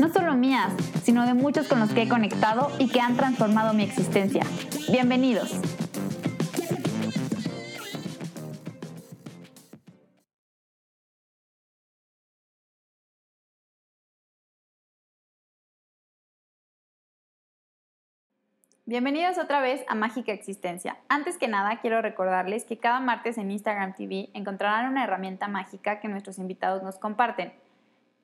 no solo mías, sino de muchos con los que he conectado y que han transformado mi existencia. Bienvenidos. Bienvenidos otra vez a Mágica Existencia. Antes que nada, quiero recordarles que cada martes en Instagram TV encontrarán una herramienta mágica que nuestros invitados nos comparten.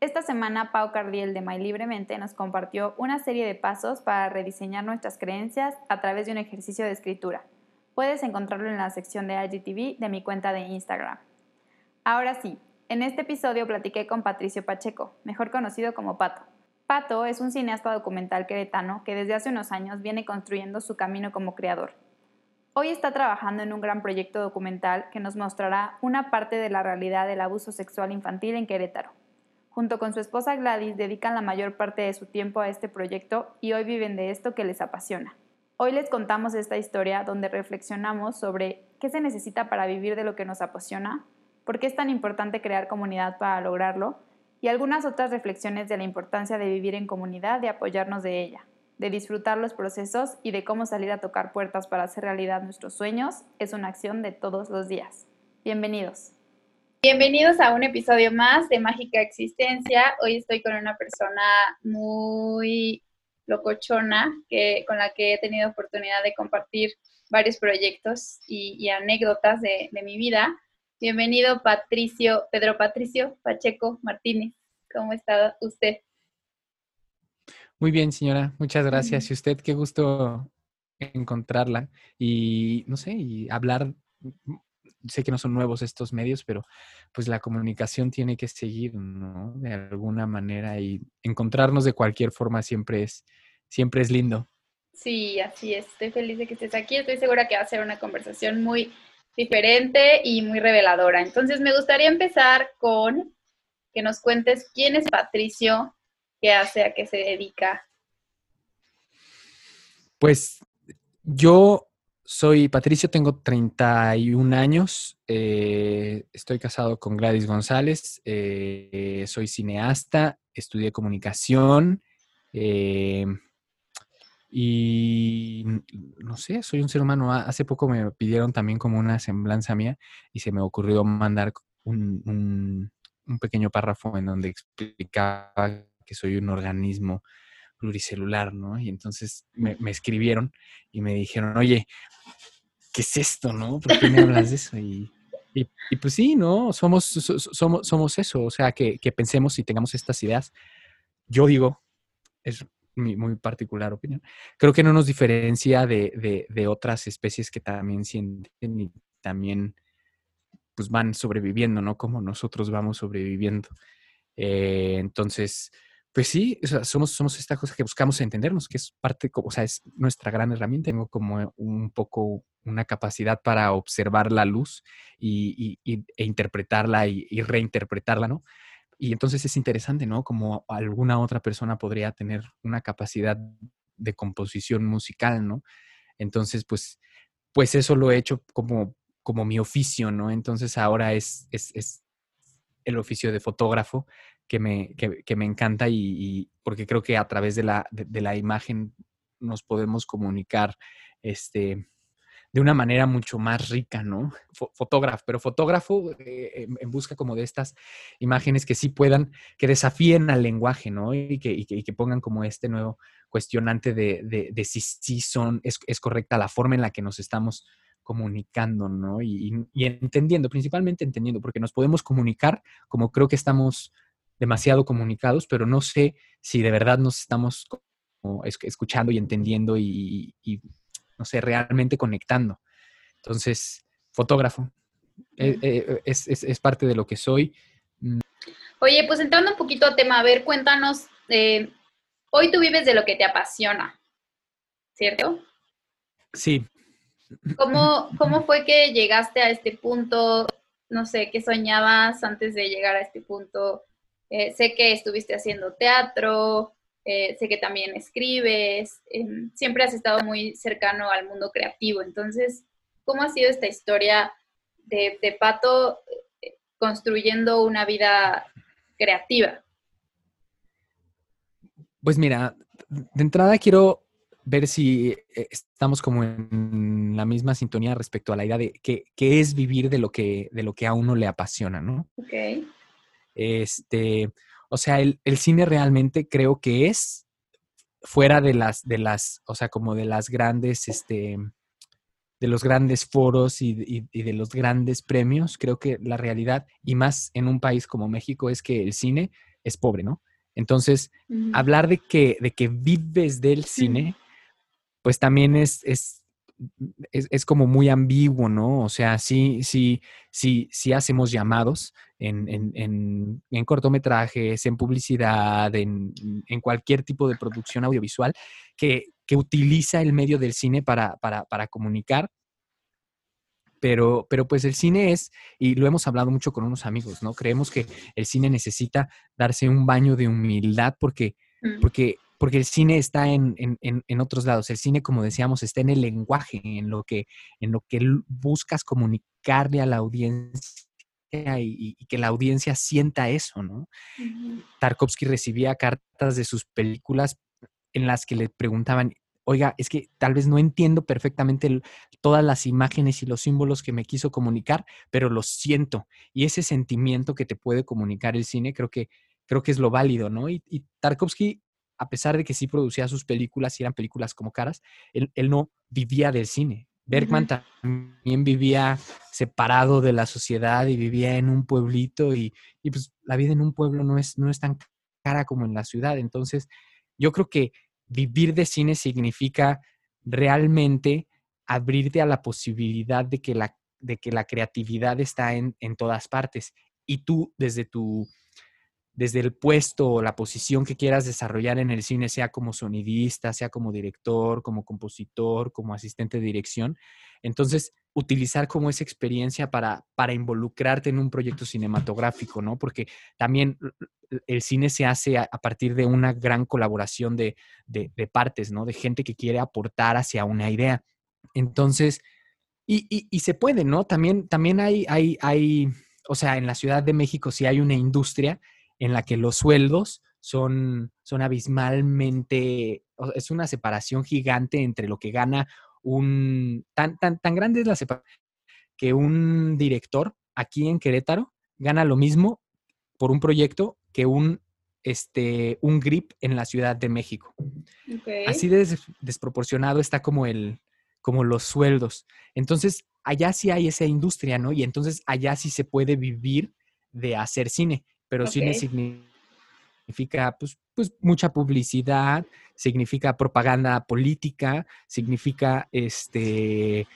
Esta semana, Pau Cardiel de My Libremente nos compartió una serie de pasos para rediseñar nuestras creencias a través de un ejercicio de escritura. Puedes encontrarlo en la sección de IGTV de mi cuenta de Instagram. Ahora sí, en este episodio platiqué con Patricio Pacheco, mejor conocido como Pato. Pato es un cineasta documental queretano que desde hace unos años viene construyendo su camino como creador. Hoy está trabajando en un gran proyecto documental que nos mostrará una parte de la realidad del abuso sexual infantil en Querétaro. Junto con su esposa Gladys dedican la mayor parte de su tiempo a este proyecto y hoy viven de esto que les apasiona. Hoy les contamos esta historia donde reflexionamos sobre qué se necesita para vivir de lo que nos apasiona, por qué es tan importante crear comunidad para lograrlo y algunas otras reflexiones de la importancia de vivir en comunidad y apoyarnos de ella, de disfrutar los procesos y de cómo salir a tocar puertas para hacer realidad nuestros sueños es una acción de todos los días. Bienvenidos. Bienvenidos a un episodio más de Mágica Existencia. Hoy estoy con una persona muy locochona que, con la que he tenido oportunidad de compartir varios proyectos y, anécdotas de, de mi vida. Bienvenido Patricio, Pedro Patricio Pacheco Martínez. ¿Cómo está usted? Muy bien, señora. Muchas gracias. Y usted, qué gusto encontrarla y, no sé, y hablar. Sé que no son nuevos estos medios, pero pues la comunicación tiene que seguir, ¿no? De alguna manera y encontrarnos de cualquier forma siempre es, siempre es lindo. Sí, así es. Estoy feliz de que estés aquí. Estoy segura que va a ser una conversación muy diferente y muy reveladora. Entonces, me gustaría empezar con que nos cuentes quién es Patricio, qué hace, a qué se dedica. Pues yo soy Patricio, tengo 31 años, eh, estoy casado con Gladys González, eh, soy cineasta, estudié comunicación, eh, y no sé, soy un ser humano. Hace poco me pidieron también como una semblanza mía y se me ocurrió mandar un, pequeño párrafo en donde explicaba que soy un organismo pluricelular, ¿no? Y entonces me, escribieron y me dijeron, oye, ¿qué es esto, no? ¿Por qué me hablas de eso? Y, pues sí, ¿no? Somos, somos, somos eso, o sea, que, que pensemos y tengamos estas ideas. Yo digo, es mi muy particular opinión, creo que no nos diferencia de, de, otras especies que también sienten y también pues van sobreviviendo, ¿no? Como nosotros vamos sobreviviendo. Eh, entonces, pues sí, somos, somos esta cosa que buscamos entendernos, que es parte, o sea, es nuestra gran herramienta. Tengo como un poco una capacidad para observar la luz y, y, e interpretarla y, y, reinterpretarla, ¿no? Y entonces es interesante, ¿no? Como alguna otra persona podría tener una capacidad de composición musical, ¿no? Entonces, pues, pues eso lo he hecho como, como mi oficio, ¿no? Entonces ahora es, es, el oficio de fotógrafo que me, que, me encanta y, porque creo que a través de la, de la imagen nos podemos comunicar, este, de una manera mucho más rica, ¿no? Fotógrafo, pero fotógrafo eh, en, busca como de estas imágenes que sí puedan, que desafíen al lenguaje, ¿no? Y que, que, pongan como este nuevo cuestionante de, de, si sí son, es, es, correcta la forma en la que nos estamos comunicando, ¿no? Y, y, entendiendo, principalmente entendiendo, porque nos podemos comunicar como creo que estamos demasiado comunicados, pero no sé si de verdad nos estamos escuchando y entendiendo y, y no sé, realmente conectando. Entonces, fotógrafo, eh, eh, es, parte de lo que soy. Mm. Oye, pues entrando un poquito a tema, a ver, cuéntanos, eh, hoy tú vives de lo que te apasiona. ¿cierto? Sí. ¿Cómo, ¿Cómo fue que llegaste a este punto? No sé, ¿qué soñabas antes de llegar a este punto? Eh, sé que estuviste haciendo teatro, eh, sé que también escribes, em, siempre has estado muy cercano al mundo creativo. Entonces, ¿cómo ha sido esta historia de, de Pato eh, construyendo una vida creativa? Pues mira, de entrada quiero ver si estamos como en la misma sintonía respecto a la idea de qué, es vivir de lo, que, de lo que a uno le apasiona, ¿no? Ok. Este, o sea, el, cine realmente creo que es fuera de las, de las, o sea, como de las grandes, este, de los grandes foros y, y, de los grandes premios, creo que la realidad, y más en un país como México, es que el cine es pobre, ¿no? Entonces, hablar de que, de que vives del cine, pues también es, es, es, como muy ambiguo, ¿no? O sea, sí, sí, sí, sí hacemos llamados en, en, en, cortometrajes, en publicidad, en, cualquier tipo de producción audiovisual que, que utiliza el medio del cine para, para, para comunicar pero, pero pues el cine es, y lo hemos hablado mucho con unos amigos, ¿no? Creemos que el cine necesita darse un baño de humildad porque, mm. porque, porque el cine está en, en, en, otros lados. El cine, como decíamos, está en el lenguaje, en lo que, en lo que buscas comunicarle a la audiencia. Y, que la audiencia sienta eso, ¿no? Tarkovsky recibía cartas de sus películas en las que le preguntaban, oiga, es que tal vez no entiendo perfectamente todas las imágenes y los símbolos que me quiso comunicar, pero los siento. Y ese sentimiento que te puede comunicar el cine, creo que, creo que es lo válido, ¿no? Y, Tarkovsky, a pesar de que sí producía sus películas y eran películas como caras, él, no vivía del cine. Bergman también vivía separado de la sociedad y vivía en un pueblito y, y, pues la vida en un pueblo no es, no es tan cara como en la ciudad. Entonces, yo creo que vivir de cine significa realmente abrirte a la posibilidad de que la, de que la creatividad está en, en todas partes y tú desde tu desde el puesto o la posición que quieras desarrollar en el cine, sea como sonidista, sea como director, como compositor, como asistente de dirección. Entonces, utilizar como esa experiencia para, para involucrarte en un proyecto cinematográfico, ¿no? Porque también el cine se hace a, partir de una gran colaboración de, de, partes, ¿no? De gente que quiere aportar hacia una idea. Entonces, y, y, se puede, ¿no? También, también hay, hay, hay, o sea, en la Ciudad de México sí hay una industria en la que los sueldos son, son abismalmente, es una separación gigante entre lo que gana un, tan, tan, tan grande es la separación que un director aquí en Querétaro gana lo mismo por un proyecto que un, este, un grip en la Ciudad de México. Así de desproporcionado está como, el, como los sueldos. Entonces, allá sí hay esa industria, ¿no? Y entonces allá sí se puede vivir de hacer cine, pero cine significa pues, pues mucha publicidad, significa propaganda política, significa este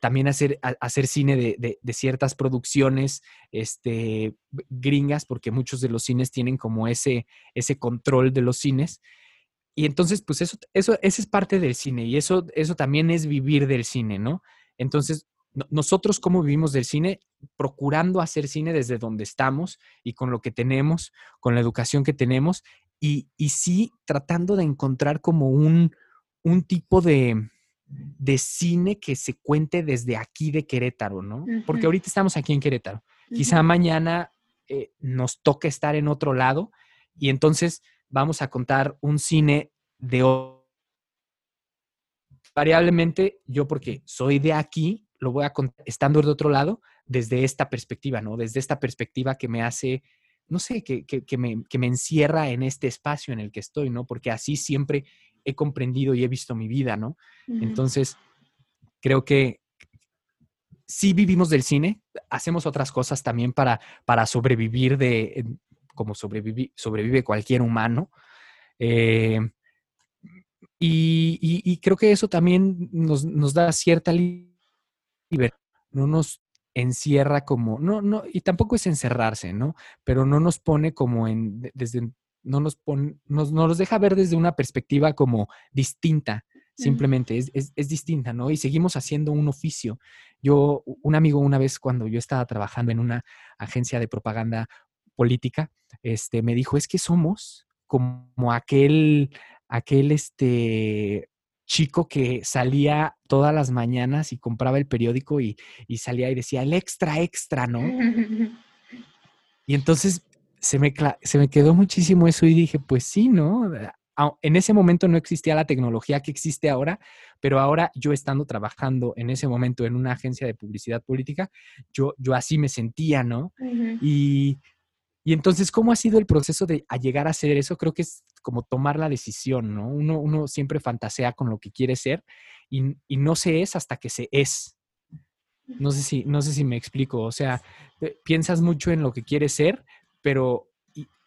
también hacer, hacer cine de, de, ciertas producciones este, gringas, porque muchos de los cines tienen como ese, ese control de los cines. Y entonces, pues eso, eso, eso es parte del cine y eso, eso también es vivir del cine, ¿no? Entonces, nosotros cómo vivimos del cine, procurando hacer cine desde donde estamos y con lo que tenemos, con la educación que tenemos y, sí tratando de encontrar como un, un tipo de, de, cine que se cuente desde aquí de Querétaro, ¿no? Porque ahorita estamos aquí en Querétaro. Quizá mañana eh, nos toque estar en otro lado y entonces vamos a contar un cine de variablemente yo porque soy de aquí lo voy a contar estando de otro lado desde esta perspectiva, ¿no? Desde esta perspectiva que me hace no sé, que, me, que, me, encierra en este espacio en el que estoy, ¿no? Porque así siempre he comprendido y he visto mi vida, ¿no? Entonces, creo que sí vivimos del cine, hacemos otras cosas también para, para sobrevivir de, como sobrevive cualquier humano. Eh, y, creo que eso también nos, nos da cierta libertad. No nos encierra como, no, no, y tampoco es encerrarse, ¿no? Pero no nos pone como en, desde, no nos pone, nos, nos deja ver desde una perspectiva como distinta simplemente es, es, es, distinta, ¿no? Y seguimos haciendo un oficio. Yo, un amigo una vez cuando yo estaba trabajando en una agencia de propaganda política, este, me dijo, es que somos como aquel, aquel, este, chico que salía todas las mañanas y compraba el periódico y, y salía y decía, el extra, extra, ¿no? y entonces se me, se me quedó muchísimo eso y dije, pues sí, ¿no? En ese momento no existía la tecnología que existe ahora, pero ahora yo estando trabajando en ese momento en una agencia de publicidad política, yo, yo así me sentía, ¿no? y, y, entonces, ¿cómo ha sido el proceso de llegar a hacer eso? Creo que es como tomar la decisión, ¿no? Uno, uno siempre fantasea con lo que quiere ser y, y no se es hasta que se es. No sé si, no sé si me explico. O sea, piensas mucho en lo que quieres ser, pero,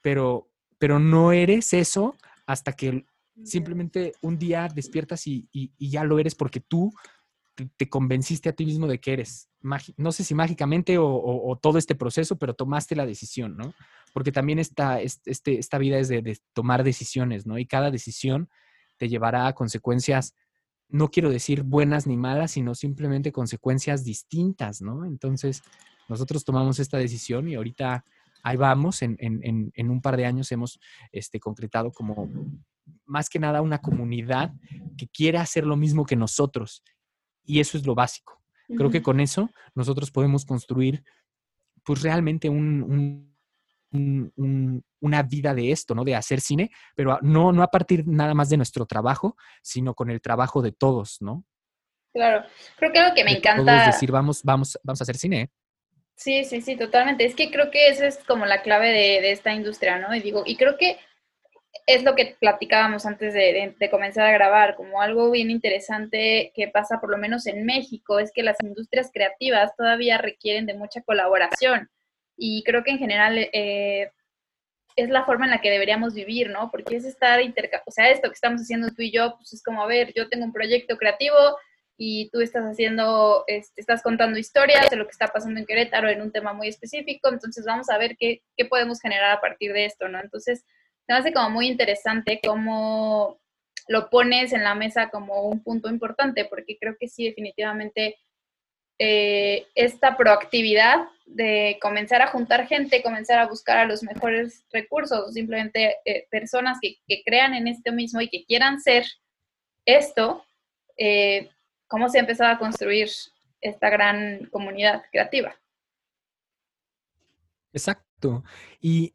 pero, pero no eres eso hasta que simplemente un día despiertas y, ya lo eres porque tú te, convenciste a ti mismo de que eres. No sé si mágicamente o, todo este proceso, pero tomaste la decisión, ¿no? Porque también esta, este, esta vida es de, tomar decisiones, ¿no? Y cada decisión te llevará a consecuencias, no quiero decir buenas ni malas, sino simplemente consecuencias distintas, ¿no? Entonces, nosotros tomamos esta decisión y ahorita ahí vamos, en, un par de años hemos este, concretado como más que nada una comunidad que quiere hacer lo mismo que nosotros. Y eso es lo básico. Creo que con eso nosotros podemos construir pues realmente un, un, una vida de esto, ¿no? De hacer cine, pero no, no a partir nada más de nuestro trabajo, sino con el trabajo de todos, ¿no? Claro, creo que algo que me encanta... Es decir, vamos, vamos, vamos a hacer cine. Sí, sí, sí, totalmente. Es que creo que esa es como la clave de, esta industria, ¿no? Y digo, y creo que es lo que platicábamos antes de, comenzar a grabar, como algo bien interesante que pasa por lo menos en México, es que las industrias creativas todavía requieren de mucha colaboración. Y creo que en general eh, es la forma en la que deberíamos vivir, ¿no? Porque es estar intercambiando, o sea, esto que estamos haciendo tú y yo, pues es como, a ver, yo tengo un proyecto creativo, y tú estás haciendo, este, estás contando historias de lo que está pasando en Querétaro en un tema muy específico, entonces vamos a ver qué, qué podemos generar a partir de esto, ¿no? Entonces, me hace como muy interesante cómo lo pones en la mesa como un punto importante, porque creo que sí, definitivamente, eh, esta proactividad de comenzar a juntar gente, comenzar a buscar a los mejores recursos, simplemente eh, personas que, que, crean en esto mismo y que quieran ser esto, eh, cómo se ha empezado a construir esta gran comunidad creativa. Exacto. Y,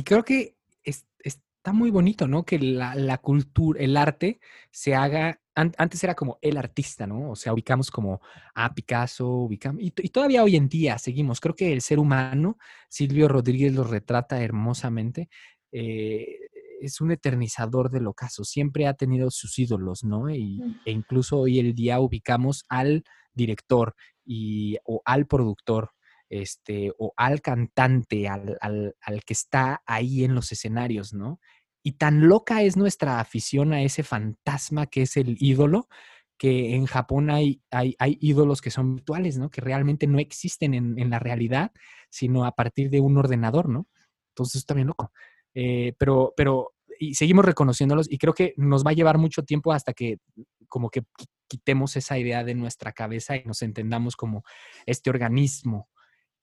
y, creo que está muy bonito, ¿no? Que la, cultura, el arte se haga, antes era como el artista, ¿no? O sea, ubicamos como a Picasso, ubicamos, y, y, todavía hoy en día seguimos. Creo que el ser humano, Silvio Rodríguez lo retrata hermosamente. Eh, es un eternizador del ocaso, siempre ha tenido sus ídolos, ¿no? Y, e incluso hoy el día ubicamos al director y, o al productor, este, o al cantante, al, al, al que está ahí en los escenarios, ¿no? Y tan loca es nuestra afición a ese fantasma que es el ídolo, que en Japón hay, hay, hay, ídolos que son virtuales, ¿no? Que realmente no existen en, en, la realidad, sino a partir de un ordenador, ¿no? Entonces, está bien loco. Eh, pero, pero, y seguimos reconociéndolos y creo que nos va a llevar mucho tiempo hasta que como que quitemos esa idea de nuestra cabeza y nos entendamos como este organismo.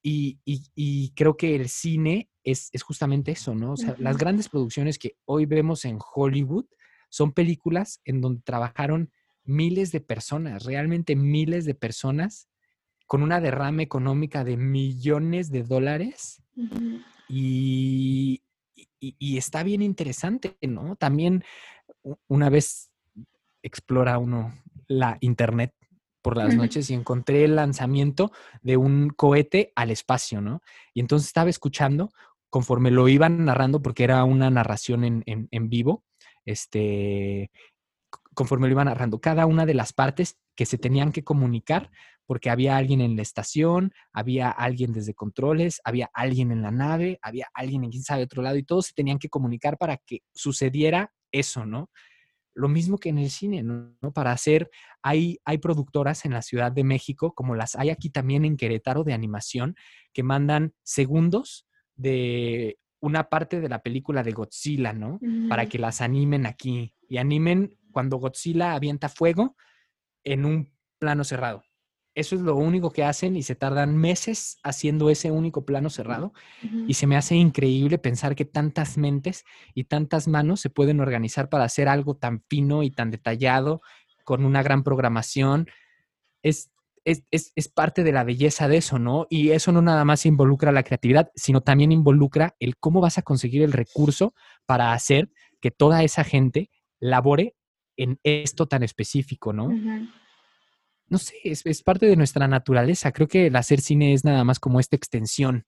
Y, y, creo que el cine es, es justamente eso, ¿no? O sea, las grandes producciones que hoy vemos en Hollywood son películas en donde trabajaron miles de personas, realmente miles de personas, con una derrama económica de millones de dólares. Y, y, está bien interesante, ¿no? También una vez explora uno la internet por las noches y encontré el lanzamiento de un cohete al espacio, ¿no? Y entonces estaba escuchando conforme lo iban narrando, porque era una narración en, en vivo, este, conforme lo iban narrando, cada una de las partes que se tenían que comunicar porque había alguien en la estación, había alguien desde controles, había alguien en la nave, había alguien en quién sabe otro lado y todos se tenían que comunicar para que sucediera eso, ¿no? Lo mismo que en el cine, ¿no? Para hacer, hay, hay productoras en la Ciudad de México, como las hay aquí también en Querétaro de animación, que mandan segundos de una parte de la película de Godzilla, ¿no? Para que las animen aquí y animen cuando Godzilla avienta fuego en un plano cerrado. Eso es lo único que hacen y se tardan meses haciendo ese único plano cerrado. Y se me hace increíble pensar que tantas mentes y tantas manos se pueden organizar para hacer algo tan fino y tan detallado, con una gran programación. Es, es, es, parte de la belleza de eso, ¿no? Y eso no nada más involucra la creatividad, sino también involucra el cómo vas a conseguir el recurso para hacer que toda esa gente labore en esto tan específico, ¿no? No sé, es, parte de nuestra naturaleza. Creo que el hacer cine es nada más como esta extensión,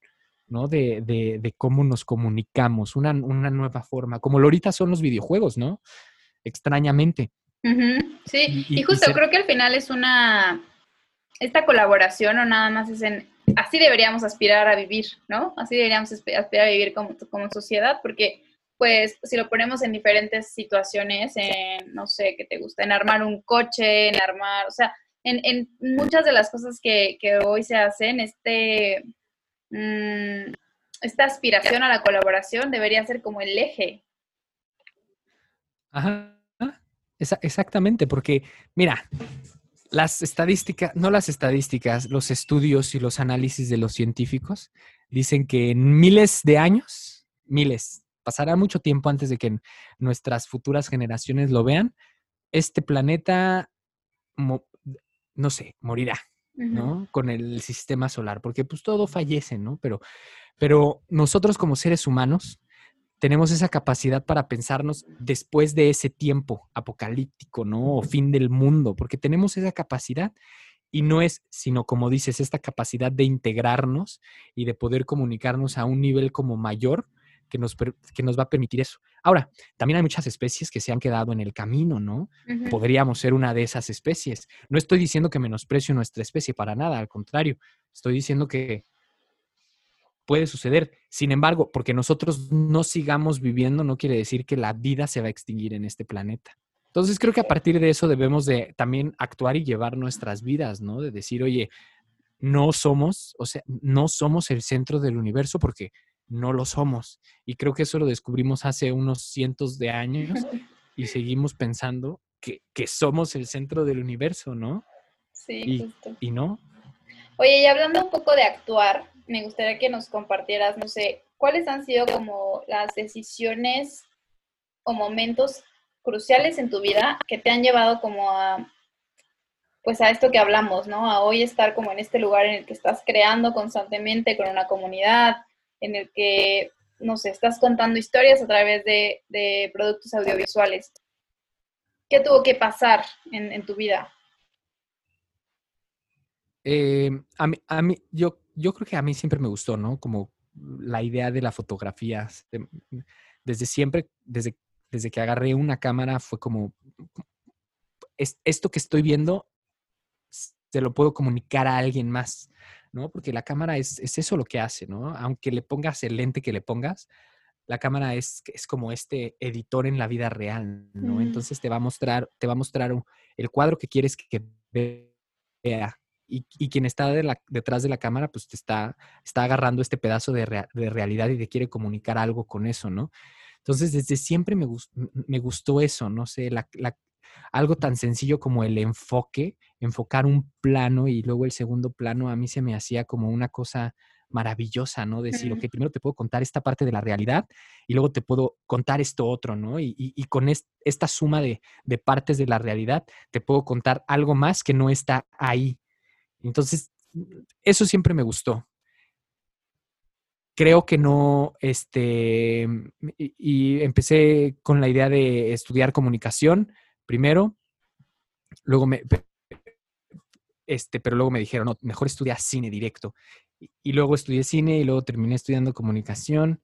¿no? De, de, cómo nos comunicamos, una, una, nueva forma, como lo ahorita son los videojuegos, ¿no? Extrañamente. Sí, y, justo creo que al final es una, esta colaboración o nada más es en, así deberíamos aspirar a vivir, ¿no? Así deberíamos aspirar a vivir como, como sociedad, porque pues si lo ponemos en diferentes situaciones, en, no sé, ¿qué te gusta? En armar un coche, en armar, o sea, en, muchas de las cosas que, hoy se hacen, este, mm, esta aspiración a la colaboración debería ser como el eje. Ajá, exactamente, porque mira, las estadísticas, no las estadísticas, los estudios y los análisis de los científicos dicen que en miles de años, miles, pasará mucho tiempo antes de que nuestras futuras generaciones lo vean, este planeta no sé, morirá, ¿no? Con el sistema solar, porque pues todo fallece, ¿no? Pero, pero nosotros como seres humanos tenemos esa capacidad para pensarnos después de ese tiempo apocalíptico, ¿no? O fin del mundo, porque tenemos esa capacidad y no es, sino como dices, esta capacidad de integrarnos y de poder comunicarnos a un nivel como mayor que nos, que nos va a permitir eso. Ahora, también hay muchas especies que se han quedado en el camino, ¿no? Podríamos ser una de esas especies. No estoy diciendo que menosprecio nuestra especie para nada, al contrario, estoy diciendo que puede suceder. Sin embargo, porque nosotros no sigamos viviendo no quiere decir que la vida se va a extinguir en este planeta. Entonces creo que a partir de eso debemos de también actuar y llevar nuestras vidas, ¿no? De decir, oye, no somos, o sea, no somos el centro del universo porque no lo somos. Y creo que eso lo descubrimos hace unos cientos de años y seguimos pensando que, somos el centro del universo, ¿no? Sí, y, justo. Y no. Oye, y hablando un poco de actuar, me gustaría que nos compartieras, no sé, cuáles han sido como las decisiones o momentos cruciales en tu vida que te han llevado como a pues a esto que hablamos, ¿no? A hoy estar como en este lugar en el que estás creando constantemente con una comunidad, en el que, no sé, estás contando historias a través de, productos audiovisuales. ¿Qué tuvo que pasar en, tu vida? Eh, a mí, a mí yo, yo creo que a mí siempre me gustó, ¿no? Como la idea de la fotografía. Desde siempre, desde, desde que agarré una cámara, fue como, esto que estoy viendo, se lo puedo comunicar a alguien más. ¿No? Porque la cámara es, eso lo que hace, ¿no? Aunque le pongas el lente que le pongas, la cámara es, es como este editor en la vida real, ¿no? Entonces te va a mostrar, te va a mostrar el cuadro que quieres que vea. Y, quien está detrás de la cámara, pues te está, está agarrando este pedazo de, realidad y te quiere comunicar algo con eso, ¿no? Entonces, desde siempre me, me gustó eso, no sé, la, algo tan sencillo como el enfoque, enfocar un plano y luego el segundo plano, a mí se me hacía como una cosa maravillosa, ¿no? Decir, ok, primero te puedo contar esta parte de la realidad y luego te puedo contar esto otro, ¿no? Y, con esta suma de, partes de la realidad te puedo contar algo más que no está ahí. Entonces, eso siempre me gustó. Creo que no, este, y empecé con la idea de estudiar comunicación primero, luego me, este, pero luego me dijeron, no, mejor estudia cine directo. Y, luego estudié cine y luego terminé estudiando comunicación.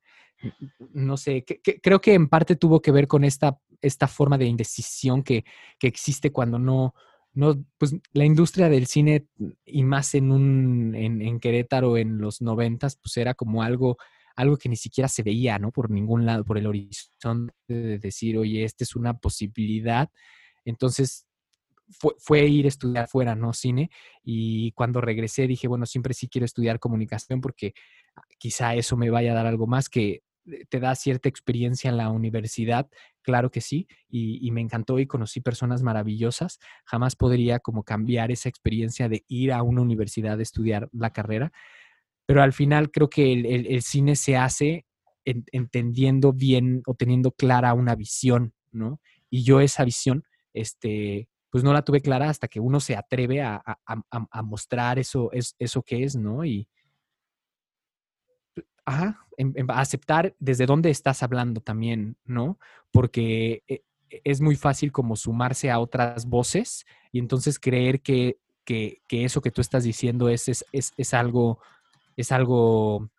No sé, creo que en parte tuvo que ver con esta, esta forma de indecisión que, existe cuando no, no, pues la industria del cine y más en un, en, en Querétaro en los noventas, pues era como algo algo que ni siquiera se veía, ¿no? Por ningún lado, por el horizonte de decir, oye, esta es una posibilidad. Entonces, fue, ir a estudiar fuera, ¿no? Cine. Y cuando regresé dije, bueno, siempre sí quiero estudiar comunicación porque quizá eso me vaya a dar algo más que te da cierta experiencia en la universidad, claro que sí, y, me encantó y conocí personas maravillosas. Jamás podría como cambiar esa experiencia de ir a una universidad a estudiar la carrera, pero al final creo que el, cine se hace entendiendo bien o teniendo clara una visión, ¿no? Y yo esa visión, este, pues no la tuve clara hasta que uno se atreve a, mostrar eso, es, eso que es, ¿no? Y, ajá, aceptar desde dónde estás hablando también, ¿no? Porque e, e, es muy fácil como sumarse a otras voces y entonces creer que, que, que eso que tú estás diciendo es, es, es, es, algo, es algo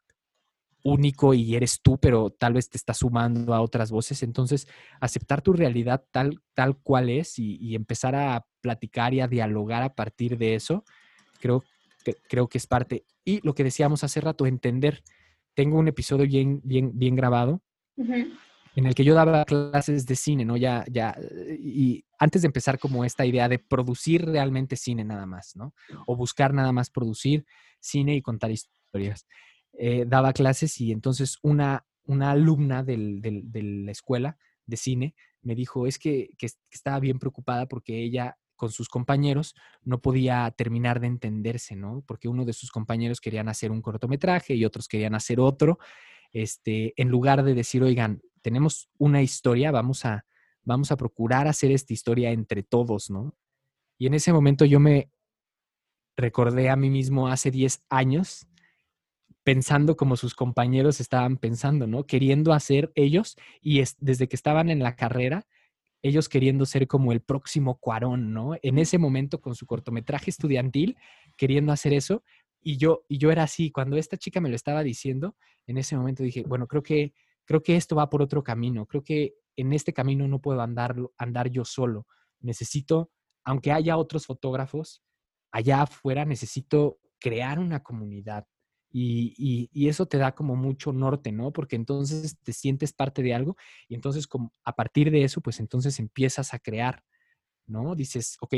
único y eres tú, pero tal vez te estás sumando a otras voces. Entonces, aceptar tu realidad tal, tal cual es y, y empezar a platicar y a dialogar a partir de eso, creo, que, creo que es parte. Y lo que decíamos hace rato, entender tengo un episodio bien, bien, bien grabado en el que yo daba clases de cine, ¿no? Ya, ya, y antes de empezar como esta idea de producir realmente cine nada más, ¿no? O buscar nada más producir cine y contar historias. Eh, daba clases y entonces una, una alumna del, de la escuela de cine me dijo, es que, que estaba bien preocupada porque ella con sus compañeros no podía terminar de entenderse, ¿no? Porque uno de sus compañeros querían hacer un cortometraje y otros querían hacer otro. Este, en lugar de decir, oigan, tenemos una historia, vamos a, vamos a procurar hacer esta historia entre todos, ¿no? Y en ese momento yo me recordé a mí mismo hace 10 años pensando como sus compañeros estaban pensando, ¿no? Queriendo hacer ellos y desde que estaban en la carrera, ellos queriendo ser como el próximo Cuarón, ¿no? En ese momento con su cortometraje estudiantil, queriendo hacer eso. Y yo, y yo era así, cuando esta chica me lo estaba diciendo, en ese momento dije, bueno, creo que, creo que esto va por otro camino, creo que en este camino no puedo andar, andar yo solo. Necesito, aunque haya otros fotógrafos, allá afuera necesito crear una comunidad, y, eso te da como mucho norte, ¿no? Porque entonces te sientes parte de algo y entonces como, a partir de eso, pues entonces empiezas a crear, ¿no? Dices, ok,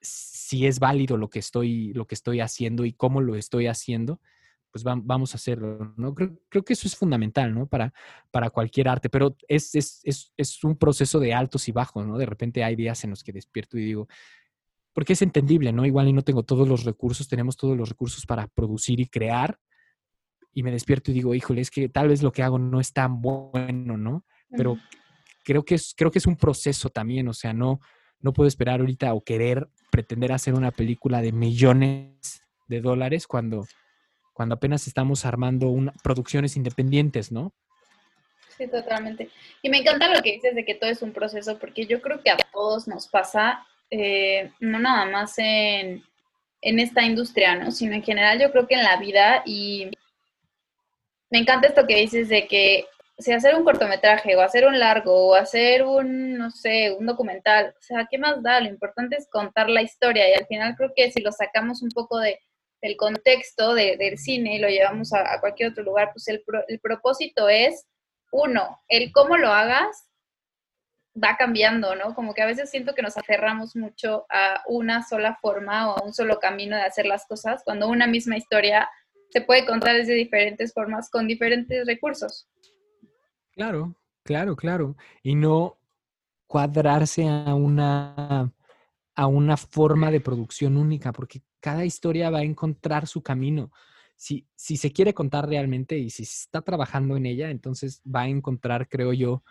si es válido lo que estoy, lo que estoy haciendo y cómo lo estoy haciendo, pues vamos a hacerlo, ¿no? Creo, que eso es fundamental, ¿no? Para, para cualquier arte, pero es, es, es, es un proceso de altos y bajos, ¿no? De repente hay días en los que despierto y digo, porque es entendible, ¿no? Igual y no tengo todos los recursos, tenemos todos los recursos para producir y crear, y me despierto y digo, híjole, es que tal vez lo que hago no es tan bueno, ¿no? Pero creo que es, creo que es un proceso también, o sea, no, no puedo esperar ahorita o querer pretender hacer una película de millones de dólares cuando, cuando apenas estamos armando una, producciones independientes, ¿no? Sí, totalmente. Y me encanta lo que dices de que todo es un proceso, porque yo creo que a todos nos pasa eh, no nada más en, esta industria, ¿no? Sino en general yo creo que en la vida y me encanta esto que dices de que si hacer un cortometraje o hacer un largo o hacer un, no sé, un documental, o sea, ¿qué más da? Lo importante es contar la historia y al final creo que si lo sacamos un poco de, del contexto del cine y lo llevamos a, cualquier otro lugar, pues el, el propósito es, uno, el cómo lo hagas va cambiando, ¿no? Como que a veces siento que nos aferramos mucho a una sola forma o a un solo camino de hacer las cosas, cuando una misma historia se puede contar desde diferentes formas con diferentes recursos. Claro, claro, claro. Y no cuadrarse a una, a una forma de producción única, porque cada historia va a encontrar su camino. Si, si se quiere contar realmente y si se está trabajando en ella, entonces va a encontrar, creo yo,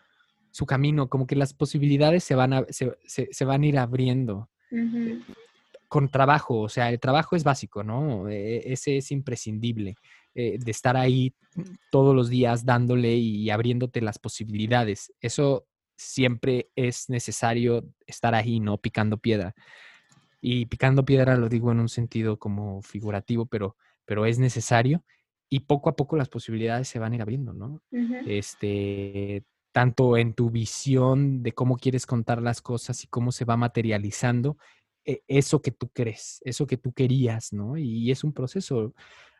su camino, como que las posibilidades se van a, se, se, van a ir abriendo. Con trabajo, o sea, el trabajo es básico, ¿no? E, ese es imprescindible, eh, de estar ahí todos los días dándole y abriéndote las posibilidades. Eso siempre es necesario estar ahí, ¿no? Picando piedra. Y picando piedra lo digo en un sentido como figurativo, pero, pero es necesario y poco a poco las posibilidades se van a ir abriendo, ¿no? Este, tanto en tu visión de cómo quieres contar las cosas y cómo se va materializando eh, eso que tú crees, eso que tú querías, ¿no? Y, es un proceso.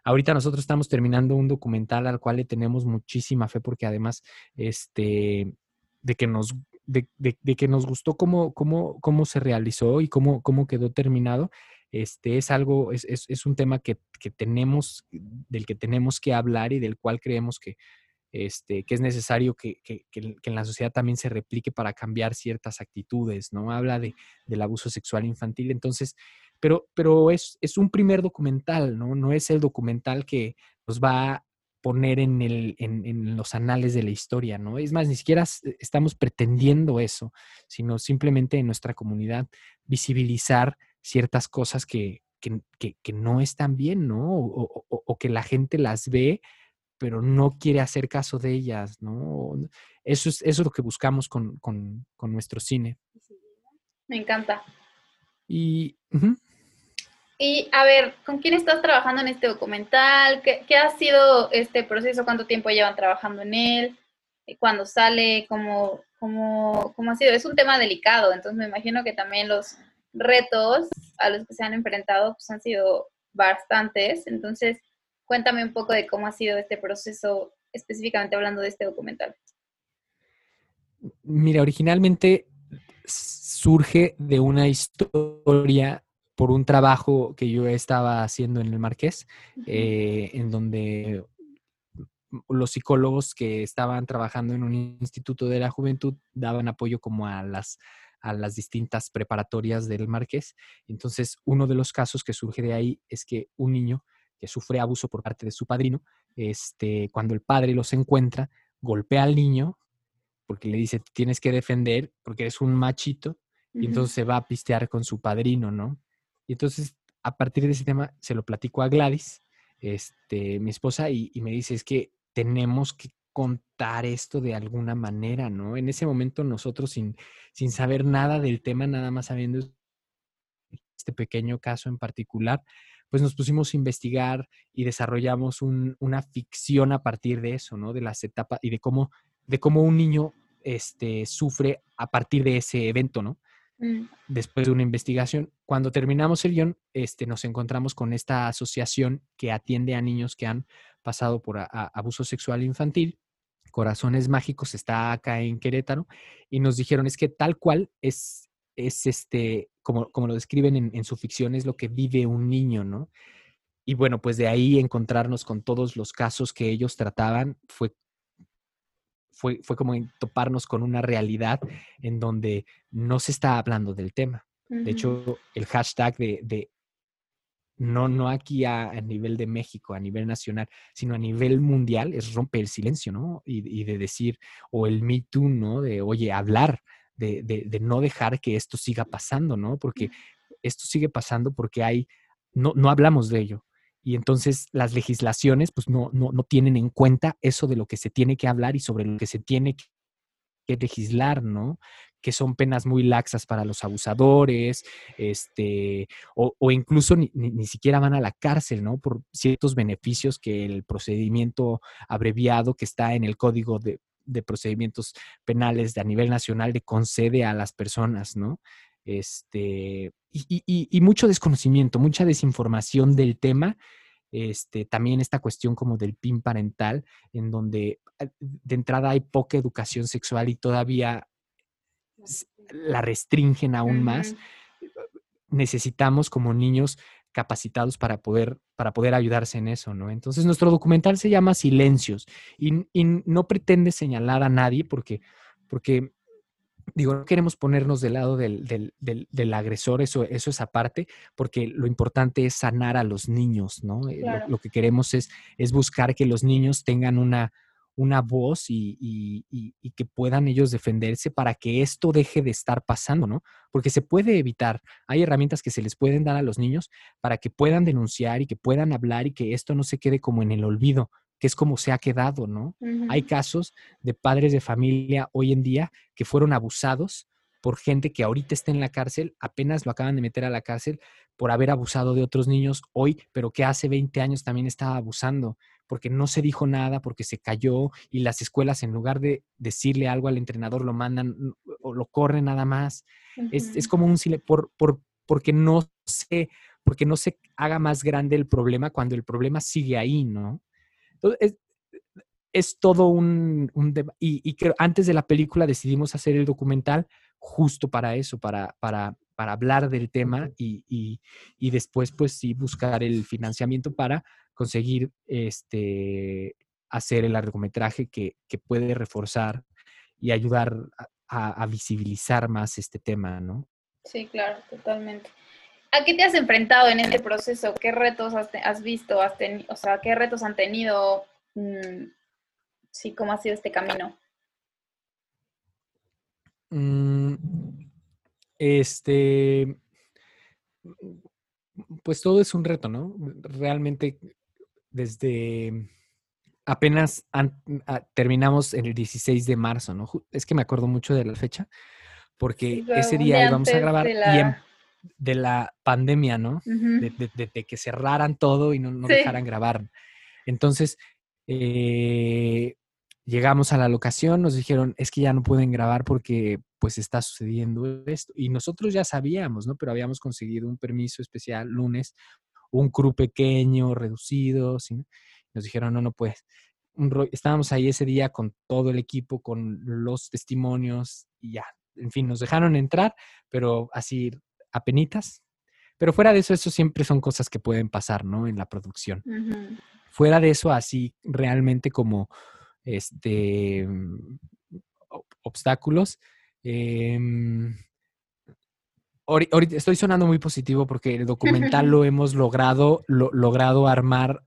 Ahorita nosotros estamos terminando un documental al cual le tenemos muchísima fe porque además, este, de que nos, de, que nos gustó cómo, cómo, cómo se realizó y cómo, cómo quedó terminado, este, es algo, es, es, es un tema que, que tenemos, del que tenemos que hablar y del cual creemos que, este, que es necesario que, en la sociedad también se replique para cambiar ciertas actitudes, ¿no? Habla de, del abuso sexual infantil, entonces, pero, pero es, es un primer documental, ¿no? No es el documental que nos va a poner en, el, en, en, los anales de la historia, ¿no? Es más, ni siquiera estamos pretendiendo eso, sino simplemente en nuestra comunidad visibilizar ciertas cosas que, que, no están bien, ¿no? O, que la gente las ve, pero no quiere hacer caso de ellas, ¿no? Eso es, eso es lo que buscamos con, nuestro cine. Me encanta. Y, y a ver, ¿con quién estás trabajando en este documental? ¿Qué, ¿Qué, ha sido este proceso? ¿Cuánto tiempo llevan trabajando en él? ¿Cuándo sale? ¿Cómo, cómo, cómo ha sido? Es un tema delicado, entonces me imagino que también los retos a los que se han enfrentado pues, han sido bastantes. Entonces, cuéntame un poco de cómo ha sido este proceso, específicamente hablando de este documental. Mira, originalmente surge de una historia por un trabajo que yo estaba haciendo en el Marqués, eh, en donde los psicólogos que estaban trabajando en un instituto de la juventud daban apoyo como a las a las distintas preparatorias del Marqués. Entonces, uno de los casos que surge de ahí es que un niño que sufre abuso por parte de su padrino, este, cuando el padre los encuentra, golpea al niño porque le dice, tienes que defender porque eres un machito, y entonces se va a pistear con su padrino, ¿no? Y entonces, a partir de ese tema, se lo platico a Gladys, este, mi esposa, y, y me dice, es que tenemos que contar esto de alguna manera, ¿no? En ese momento nosotros sin, sin saber nada del tema, nada más sabiendo este pequeño caso en particular, pues nos pusimos a investigar y desarrollamos una ficción a partir de eso, ¿no? De las etapas y de cómo, de cómo un niño este, sufre a partir de ese evento, ¿no? Mm. Después de una investigación. Cuando terminamos el guion, este, nos encontramos con esta asociación que atiende a niños que han pasado por abuso sexual infantil Corazones Mágicos está acá en Querétaro y nos dijeron es que tal cual es, es este, como, como lo describen en, su ficción, es lo que vive un niño, ¿no? Y bueno, pues de ahí encontrarnos con todos los casos que ellos trataban fue, fue, fue como toparnos con una realidad en donde no se está hablando del tema. De hecho, el hashtag de, no, no aquí a, nivel de México, a nivel nacional, sino a nivel mundial, es romper el silencio, ¿no? Y, de decir, o el Me Too, ¿no? De, oye, hablar, de, de, no dejar que esto siga pasando, ¿no? Porque esto sigue pasando porque hay, no, no hablamos de ello. Y entonces las legislaciones, pues no, no, no tienen en cuenta eso de lo que se tiene que hablar y sobre lo que se tiene que legislar, ¿no? que son penas muy laxas para los abusadores, este, o, incluso ni, siquiera van a la cárcel, ¿no? Por ciertos beneficios que el procedimiento abreviado que está en el Código de, Procedimientos Penales de a nivel nacional le concede a las personas, ¿no? Este, y, mucho desconocimiento, mucha desinformación del tema. Este, también esta cuestión como del PIN parental, en donde ah, de entrada hay poca educación sexual y todavía la restringen aún más. Necesitamos como niños capacitados para poder, para poder ayudarse en eso, ¿no? Entonces, nuestro documental se llama Silencios y, no pretende señalar a nadie porque, porque digo, no queremos ponernos del lado del, del, agresor, eso, eso es aparte, porque lo importante es sanar a los niños, ¿no? Eh, lo, que queremos es, es buscar que los niños tengan una, una voz y, que puedan ellos defenderse para que esto deje de estar pasando, ¿no? Porque se puede evitar. Hay herramientas que se les pueden dar a los niños para que puedan denunciar y que puedan hablar y que esto no se quede como en el olvido, que es como se ha quedado, ¿no? Hay casos de padres de familia hoy en día que fueron abusados por gente que ahorita está en la cárcel, apenas lo acaban de meter a la cárcel por haber abusado de otros niños hoy, pero que hace 20 años también estaba abusando porque no se dijo nada, porque se cayó y las escuelas en lugar de decirle algo al entrenador lo mandan o lo corren nada más. es, como un por, por, porque no se porque no se haga más grande el problema cuando el problema sigue ahí, ¿no? Entonces, es, todo un, un y, y que antes de la película decidimos hacer el documental justo para eso, para, para, para hablar del tema y, y, y, después, pues sí, buscar el financiamiento para conseguir este, hacer el largometraje que, que puede reforzar y ayudar a, visibilizar más este tema, ¿no? Sí, claro, totalmente. ¿A qué te has enfrentado en este proceso? ¿Qué retos has, visto? Has o sea, ¿qué retos han tenido? Mm, sí, ¿cómo ha sido este camino? Mm, este, pues todo es un reto, ¿no? Realmente desde apenas ah, terminamos en el 16 de marzo, ¿no? Es que me acuerdo mucho de la fecha, porque ese día íbamos a grabar de la... de la pandemia, ¿no? de, que cerraran todo y no, no dejaran grabar. Entonces, eh, llegamos a la locación, nos dijeron, es que ya no pueden grabar porque pues está sucediendo esto. Y nosotros ya sabíamos, ¿no? Pero habíamos conseguido un permiso especial lunes, un crew pequeño, reducido, ¿sí? Nos dijeron, no, no puedes. estábamos ahí ese día con todo el equipo, con los testimonios y ya. En fin, nos dejaron entrar, pero así apenitas. Pero fuera de eso, eso siempre son cosas que pueden pasar, ¿no? En la producción. Fuera de eso, así realmente como este obstáculos. Em, ahorita estoy sonando muy positivo porque el documental lo hemos logrado, logrado armar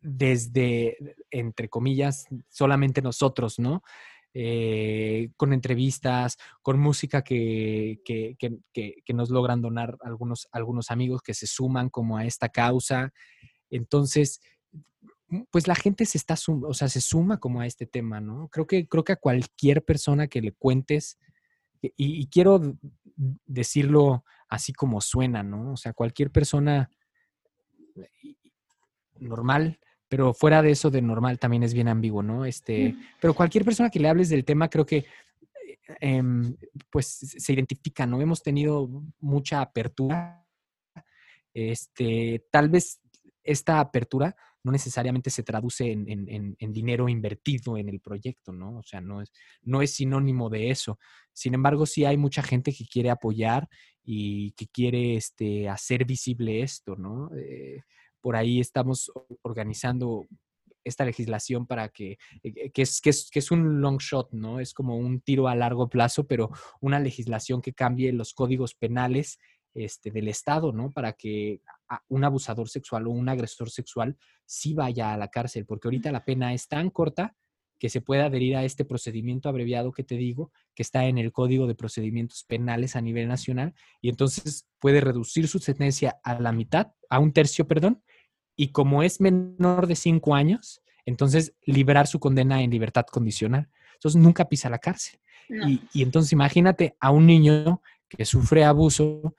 desde, entre comillas, solamente nosotros, ¿no? Eh, con entrevistas, con música que, que, que, nos logran donar algunos, algunos amigos que se suman como a esta causa. Entonces, pues la gente se está, o sea, se suma como a este tema, ¿no? Creo que, creo que a cualquier persona que le cuentes, y quiero decirlo así como suena, ¿no? O sea, cualquier persona normal pero fuera de eso de normal también es bien ambiguo, ¿no? Este, pero cualquier persona que le hables del tema, creo que em, pues se identifica, ¿no? Hemos tenido mucha apertura. Este, tal vez esta apertura no necesariamente se traduce en, dinero invertido en el proyecto, ¿no? O sea, no es, no es sinónimo de eso. Sin embargo, sí hay mucha gente que quiere apoyar y que quiere este, hacer visible esto, ¿no? Eh, por ahí estamos organizando esta legislación para que, eh, que es, que, es, que es un long shot, ¿no? Es como un tiro a largo plazo, pero una legislación que cambie los códigos penales este, del Estado, ¿no? Para que un abusador sexual o un agresor sexual sí vaya a la cárcel, porque ahorita la pena es tan corta que se puede adherir a este procedimiento abreviado que te digo, que está en el Código de Procedimientos Penales a nivel nacional, y entonces puede reducir su sentencia a la mitad, a un tercio, perdón, y como es menor de cinco años, entonces liberar su condena en libertad condicional. Entonces nunca pisa la cárcel. Y, y, entonces imagínate a un niño que sufre abuso,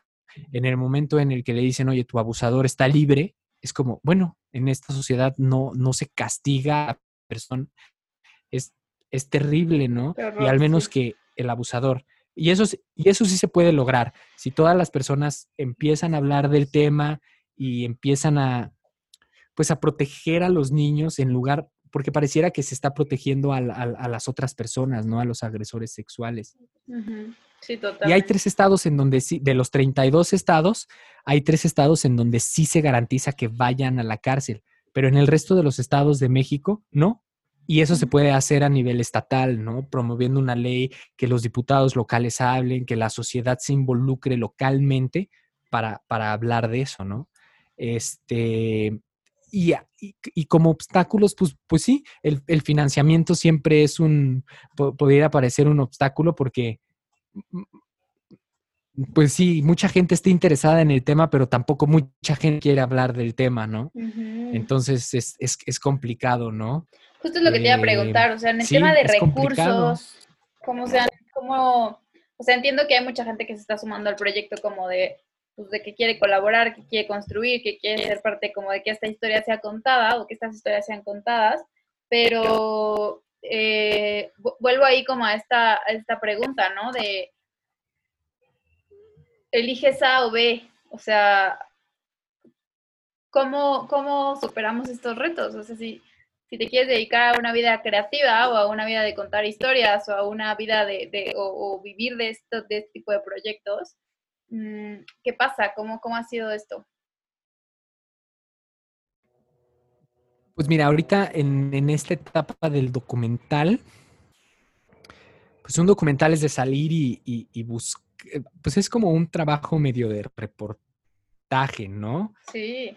en el momento en el que le dicen, oye, tu abusador está libre, es como, bueno, en esta sociedad no, no se castiga a la persona. Es, es terrible, ¿no? y al menos que el abusador. Y eso, y eso sí se puede lograr. Si todas las personas empiezan a hablar del tema y empiezan a, pues a proteger a los niños en lugar, porque pareciera que se está protegiendo a, las otras personas, ¿no? A los agresores sexuales. Sí, totalmente. Y hay tres estados en donde sí, de los 32 estados, hay tres estados en donde sí se garantiza que vayan a la cárcel, pero en el resto de los estados de México, no. Y eso se puede hacer a nivel estatal, ¿no? Promoviendo una ley que los diputados locales hablen, que la sociedad se involucre localmente para, para hablar de eso, ¿no? Este, y, y, como obstáculos, pues, pues sí, el, el financiamiento siempre es un, podría parecer un obstáculo porque, pues sí, mucha gente está interesada en el tema, pero tampoco mucha gente quiere hablar del tema, ¿no? Entonces es, es, es, complicado, ¿no? Justo es lo que te iba a eh, preguntar, o sea, en el tema de recursos, ¿cómo sea, cómo, o sea, entiendo que hay mucha gente que se está sumando al proyecto como de pues, de que quiere colaborar, que quiere construir, que quiere ser parte como de que esta historia sea contada o que estas historias sean contadas, pero eh, vuelvo ahí como a esta, esta pregunta, ¿no? De, ¿eliges A o B? O sea, ¿cómo, cómo superamos estos retos? O sea, si, si te quieres dedicar a una vida creativa o a una vida de contar historias o a una vida de, o, vivir de, esto, de este tipo de proyectos, Mm, ¿Qué pasa? ¿Cómo, cómo ha sido esto? Pues mira, ahorita en, esta etapa del documental, pues un documental es de salir y, buscar, pues es como un trabajo medio de reportaje, ¿no? Sí.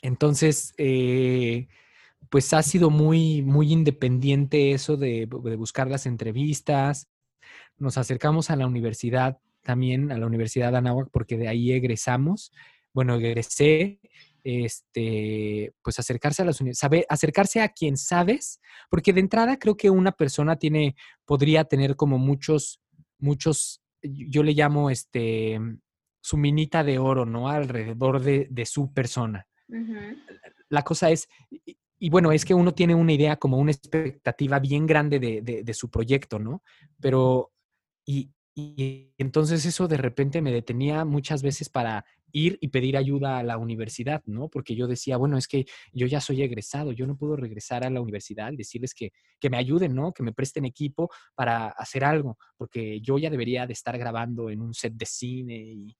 Entonces, eh, pues ha sido muy, muy independiente eso de, de, buscar las entrevistas. Nos acercamos a la universidad también, a la Universidad de Anáhuac, porque de ahí egresamos. Bueno, egresé este, pues acercarse a las saber, acercarse a quien sabes, porque de entrada creo que una persona tiene, podría tener como muchos, muchos, yo le llamo este, su minita de oro, ¿no? Alrededor de, su persona. La cosa es, y, bueno, es que uno tiene una idea como una expectativa bien grande de, de su proyecto, ¿no? Pero, y, y entonces eso de repente me detenía muchas veces para ir y pedir ayuda a la universidad, ¿no? Porque yo decía, bueno, es que yo ya soy egresado, yo no puedo regresar a la universidad y decirles que, que me ayuden, ¿no? Que me presten equipo para hacer algo, porque yo ya debería de estar grabando en un set de cine y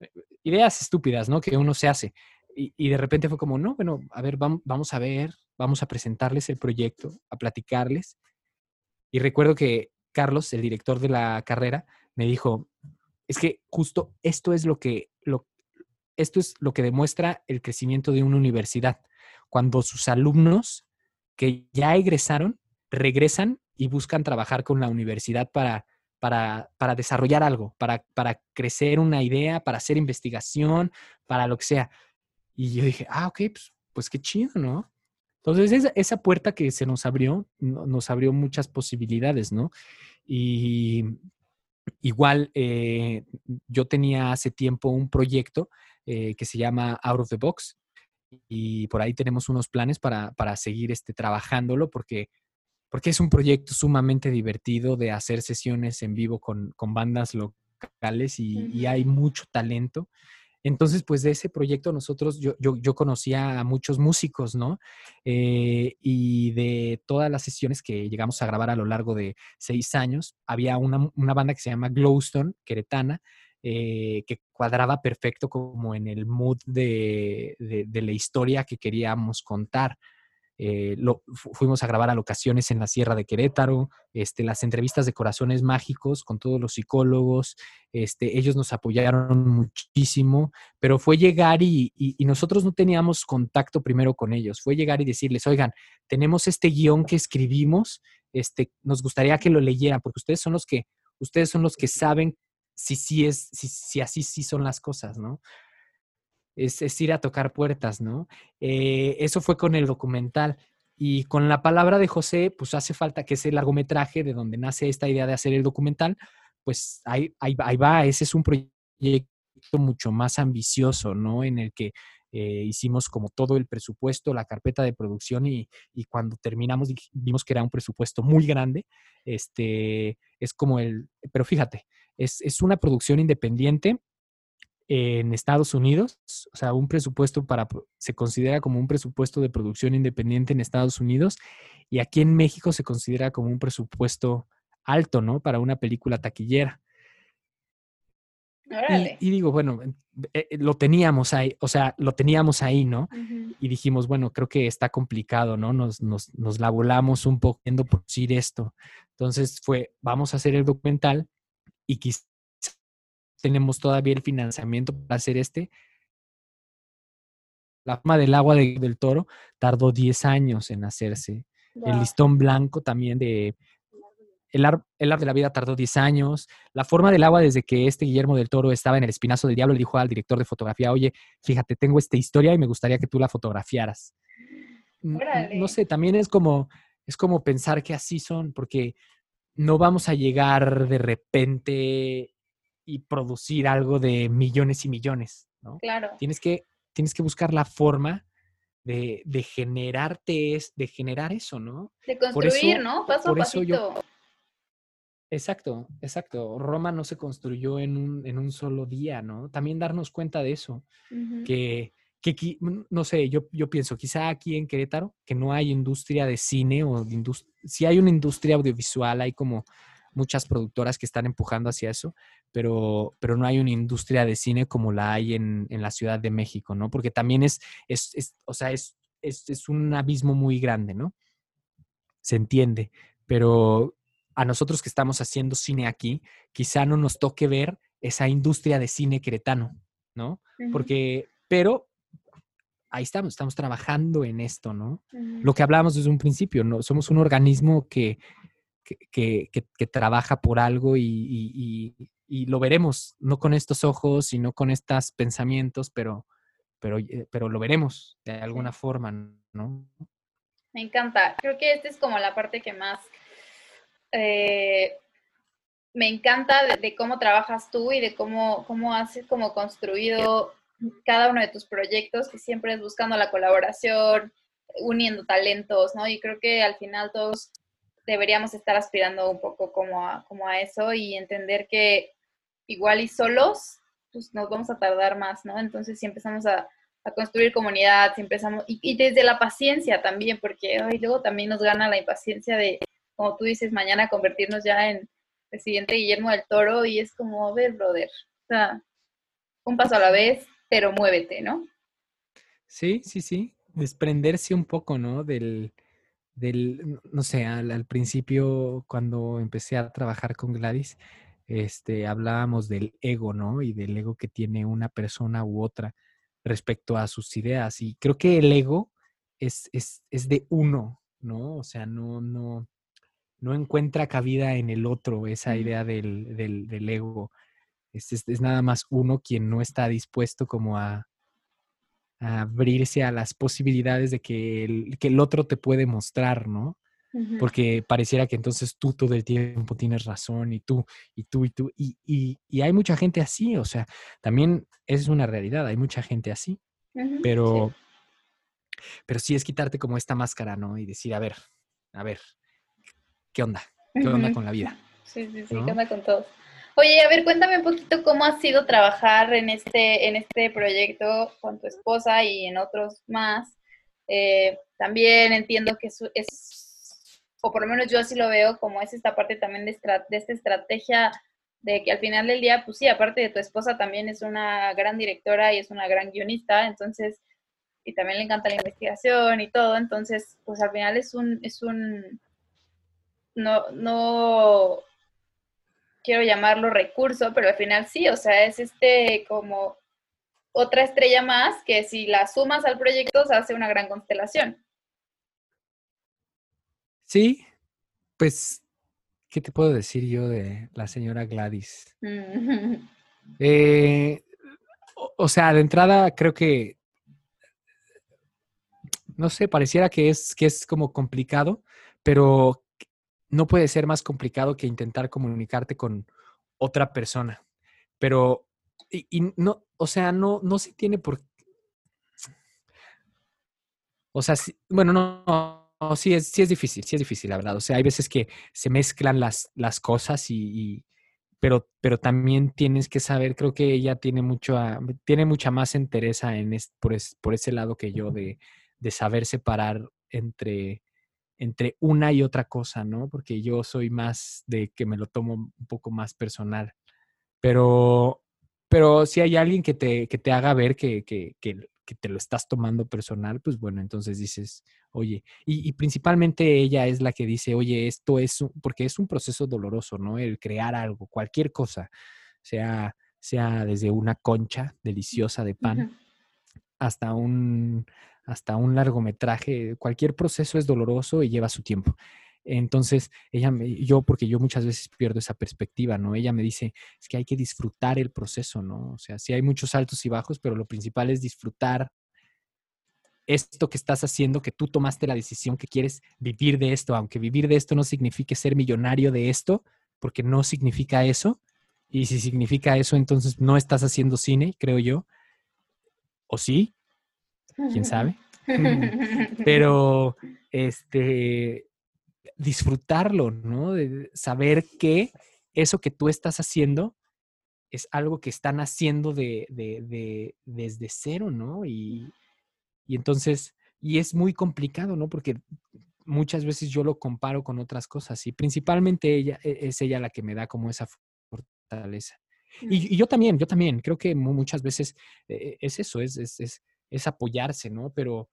eh, ideas estúpidas, ¿no? Que uno se hace. Y, y de repente fue como, no, bueno, a ver, vamos, vamos a ver, vamos a presentarles el proyecto, a platicarles. Y recuerdo que Carlos, el director de la carrera, me dijo, es que justo esto es lo que, lo, esto es lo que demuestra el crecimiento de una universidad. Cuando sus alumnos que ya egresaron regresan y buscan trabajar con la universidad para, para, para desarrollar algo, para, para crecer una idea, para hacer investigación, para lo que sea. Y yo dije, ah, ok, pues, pues qué chido, ¿no? Entonces, esa, esa, puerta que se nos abrió, nos abrió muchas posibilidades, ¿no? Y igual, eh, yo tenía hace tiempo un proyecto eh, que se llama Out of the Box y por ahí tenemos unos planes para, para seguir este, trabajándolo porque, porque es un proyecto sumamente divertido de hacer sesiones en vivo con, con bandas locales y, y hay mucho talento. Entonces, pues de ese proyecto nosotros, yo, yo, yo conocía a muchos músicos, ¿no? Eh, y de todas las sesiones que llegamos a grabar a lo largo de seis años, había una, una banda que se llama Glowstone, queretana, eh, que cuadraba perfecto como en el mood de, de, de la historia que queríamos contar. Eh, lo, fuimos a grabar a locaciones en la Sierra de Querétaro, este, las entrevistas de Corazones Mágicos con todos los psicólogos, este, ellos nos apoyaron muchísimo, pero fue llegar y, nosotros no teníamos contacto primero con ellos, fue llegar y decirles, oigan, tenemos este guion que escribimos, este, nos gustaría que lo leyeran, porque ustedes son los que, ustedes son los que saben si sí es, si, si así sí son las cosas, ¿no? Es, ir a tocar puertas, ¿no? Eh, eso fue con el documental. Y con la palabra de José, pues hace falta que ese largometraje de donde nace esta idea de hacer el documental, pues ahí, ahí, va, ese es un proyecto mucho más ambicioso, ¿no? En el que eh, hicimos como todo el presupuesto, la carpeta de producción y, y, cuando terminamos vimos que era un presupuesto muy grande. Este, es como el, pero fíjate, es, es una producción independiente en Estados Unidos, o sea, un presupuesto para, se considera como un presupuesto de producción independiente en Estados Unidos y aquí en México se considera como un presupuesto alto, ¿no? Para una película taquillera. Y, digo, bueno, eh, eh, lo teníamos ahí, o sea, lo teníamos ahí, ¿no? Y dijimos, bueno, creo que está complicado, ¿no? Nos, nos, nos la volamos un poco por producir esto. Entonces fue, vamos a hacer el documental y quizás tenemos todavía el financiamiento para hacer este. La forma del agua del toro tardó 10 años en hacerse. El listón blanco también de... El, ar, el de la vida tardó 10 años. La forma del agua, desde que este Guillermo del Toro estaba en el Espinazo del Diablo, le dijo al director de fotografía, oye, fíjate, tengo esta historia y me gustaría que tú la fotografiaras. No sé, también es como, es como pensar que así son, porque no vamos a llegar de repente y producir algo de millones y millones, ¿no? Claro. Tienes que, tienes que buscar la forma de, de generarte, es, de generar eso, ¿no? De construir, ¿no? Paso a pasito. exacto, exacto. Roma no se construyó en un, en un solo día, ¿no? También darnos cuenta de eso, que, que, no sé, yo, yo pienso, quizá aquí en Querétaro, que no hay industria de cine o de si hay una industria audiovisual, hay como muchas productoras que están empujando hacia eso, pero, pero no hay una industria de cine como la hay en, en la Ciudad de México, ¿no? Porque también es, es, es o sea, es, es, es un abismo muy grande, ¿no? Se entiende, pero a nosotros que estamos haciendo cine aquí, quizá no nos toque ver esa industria de cine cretano, ¿no? Porque, pero ahí estamos, estamos trabajando en esto, ¿no? Lo que hablábamos desde un principio, ¿no? Somos un organismo que, que, que, trabaja por algo y, y, lo veremos, no con estos ojos y no con estos pensamientos, pero, pero, eh, pero lo veremos de alguna forma, ¿no? Me encanta. Creo que esta es como la parte que más eh, me encanta de, cómo trabajas tú y de cómo, cómo has como construido cada uno de tus proyectos, que siempre es buscando la colaboración, uniendo talentos, ¿no? Y creo que al final todos deberíamos estar aspirando un poco como a, como a eso y entender que igual y solos, pues nos vamos a tardar más, ¿no? Entonces si empezamos a, construir comunidad, si empezamos, y, desde la paciencia también, porque ay, luego también nos gana la impaciencia de, como tú dices, mañana convertirnos ya en presidente Guillermo del Toro y es como, a ver, brother, o sea, un paso a la vez, pero muévete, ¿no? Sí, sí, sí, desprenderse un poco, ¿no? Del, del no sé, al, principio cuando empecé a trabajar con Gladys, este, hablábamos del ego, ¿no? Y del ego que tiene una persona u otra respecto a sus ideas. Y creo que el ego es, es, es de uno, ¿no? O sea, no, no, no encuentra cabida en el otro esa idea del, del, ego. Es, es, nada más uno quien no está dispuesto como a, abrirse a las posibilidades de que el, que el, otro te puede mostrar, ¿no? Porque pareciera que entonces tú todo el tiempo tienes razón y tú, y tú, y tú. Y, y, y hay mucha gente así, o sea, también es una realidad, hay mucha gente así. Pero, pero sí es quitarte como esta máscara, ¿no? Y decir, a ver, a ver, ¿qué onda? ¿Qué onda con la vida? Sí, sí, sí, ¿qué onda con todo? Oye, a ver, cuéntame un poquito cómo ha sido trabajar en este, en este proyecto con tu esposa y en otros más. Eh, también entiendo que es, o por lo menos yo así lo veo, como es esta parte también de, de esta estrategia de que al final del día, pues sí, aparte de tu esposa también es una gran directora y es una gran guionista, entonces, y también le encanta la investigación y todo, entonces, pues al final es un, es un, no, no quiero llamarlo recurso, pero al final sí, o sea, es este como otra estrella más que si la sumas al proyecto se hace una gran constelación. Sí, pues, ¿qué te puedo decir yo de la señora Gladys? Eh, o sea, de entrada creo que, no sé, pareciera que es, que es como complicado, pero no puede ser más complicado que intentar comunicarte con otra persona. Pero, y, no, o sea, no, no se tiene por... O sea, bueno, no, sí, es, sí es difícil, sí es difícil, la verdad. O sea, hay veces que se mezclan las, las cosas y, pero, pero también tienes que saber, creo que ella tiene mucho, tiene mucha más entereza en por, por ese lado que yo de, de saber separar entre entre una y otra cosa, ¿no? Porque yo soy más de que me lo tomo un poco más personal. Pero, pero si hay alguien que te, que te haga ver que, que, que, te lo estás tomando personal, pues bueno, entonces dices, oye, y, principalmente ella es la que dice, oye, esto es, un, porque es un proceso doloroso, ¿no? El crear algo, cualquier cosa, sea, sea desde una concha deliciosa de pan hasta un hasta un largometraje, cualquier proceso es doloroso y lleva su tiempo. Entonces, ella yo, porque yo muchas veces pierdo esa perspectiva, ¿no? Ella me dice, es que hay que disfrutar el proceso, ¿no? O sea, sí hay muchos altos y bajos, pero lo principal es disfrutar esto que estás haciendo, que tú tomaste la decisión que quieres vivir de esto, aunque vivir de esto no signifique ser millonario de esto, porque no significa eso. Y si significa eso, entonces no estás haciendo cine, creo yo. ¿O sí? Quién sabe. Pero este disfrutarlo, ¿no? De saber que eso que tú estás haciendo es algo que están haciendo de, de, desde cero, ¿no? Y, y, entonces, y es muy complicado, ¿no? Porque muchas veces yo lo comparo con otras cosas y principalmente ella e, es ella la que me da como esa fortaleza. Y, yo también, yo también, creo que muchas veces eh, es eso, es, es, es, apoyarse, ¿no? Pero,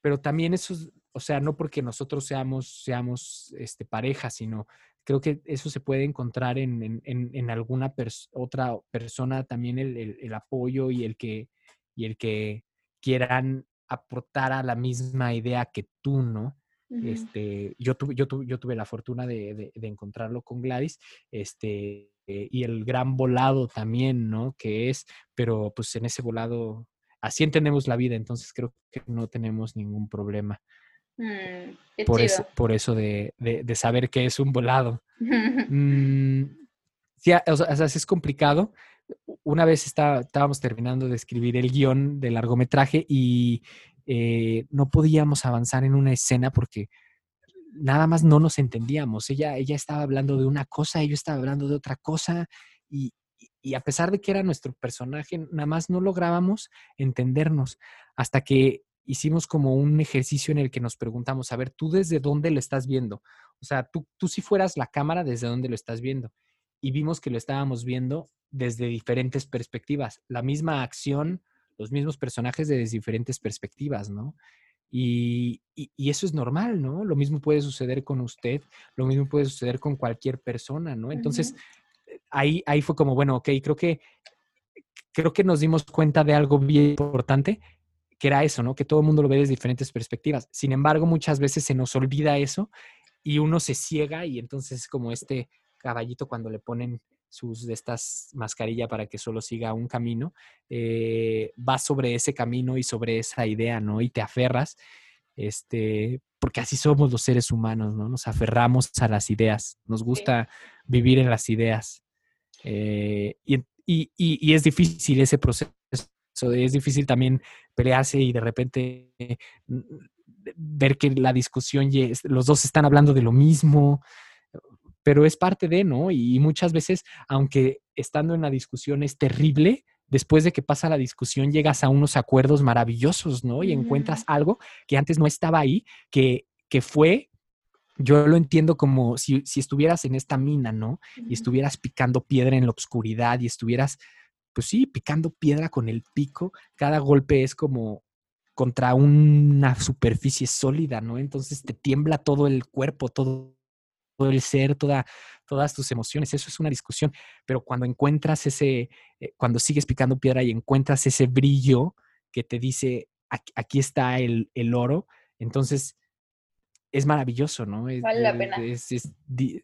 pero también eso, o sea, no porque nosotros seamos, seamos este, pareja, sino creo que eso se puede encontrar en, en, en alguna otra persona también el, el, apoyo y el que, y el que quieran aportar a la misma idea que tú, ¿no? Este, yo, tuve, yo, tuve, yo tuve la fortuna de, de, encontrarlo con Gladys, este, y el gran volado también, ¿no? Que es, pero pues en ese volado, así entendemos la vida, entonces creo que no tenemos ningún problema. Mm, por, eso, por eso de, de, saber que es un volado. mm, sí, o sea, es complicado. Una vez estábamos terminando de escribir el guion del largometraje y eh, no podíamos avanzar en una escena porque nada más no nos entendíamos. Ella, ella estaba hablando de una cosa, yo estaba hablando de otra cosa y, y a pesar de que era nuestro personaje, nada más no lográbamos entendernos hasta que hicimos como un ejercicio en el que nos preguntamos, a ver, ¿tú desde dónde lo estás viendo? O sea, tú, tú si fueras la cámara, ¿desde dónde lo estás viendo? Y vimos que lo estábamos viendo desde diferentes perspectivas. La misma acción los mismos personajes desde diferentes perspectivas, ¿no? Y, eso es normal, ¿no? Lo mismo puede suceder con usted, lo mismo puede suceder con cualquier persona, ¿no? Entonces, ahí, ahí fue como, bueno, ok, creo que, creo que nos dimos cuenta de algo bien importante, que era eso, ¿no? Que todo el mundo lo ve desde diferentes perspectivas. Sin embargo, muchas veces se nos olvida eso y uno se ciega y entonces es como este caballito cuando le ponen sus de estas mascarillas para que solo siga un camino, eh, vas sobre ese camino y sobre esa idea, ¿no? Y te aferras, este, porque así somos los seres humanos, ¿no? Nos aferramos a las ideas, nos gusta vivir en las ideas. Eh, y, y, es difícil ese proceso, es difícil también pelearse y de repente mm, ver que la discusión, los dos están hablando de lo mismo, pero es parte de, ¿no? Y muchas veces, aunque estando en la discusión es terrible, después de que pasa la discusión llegas a unos acuerdos maravillosos, ¿no? Y encuentras algo que antes no estaba ahí, que, que fue, yo lo entiendo como si, si estuvieras en esta mina, ¿no? Y estuvieras picando piedra en la oscuridad y estuvieras, pues sí, picando piedra con el pico, cada golpe es como contra una superficie sólida, ¿no? Entonces te tiembla todo el cuerpo, todo el ser, toda, todas tus emociones. Eso es una discusión. Pero cuando encuentras ese, eh, cuando sigues picando piedra y encuentras ese brillo que te dice, aquí, está el, oro, entonces es maravilloso, ¿no? vale la pena.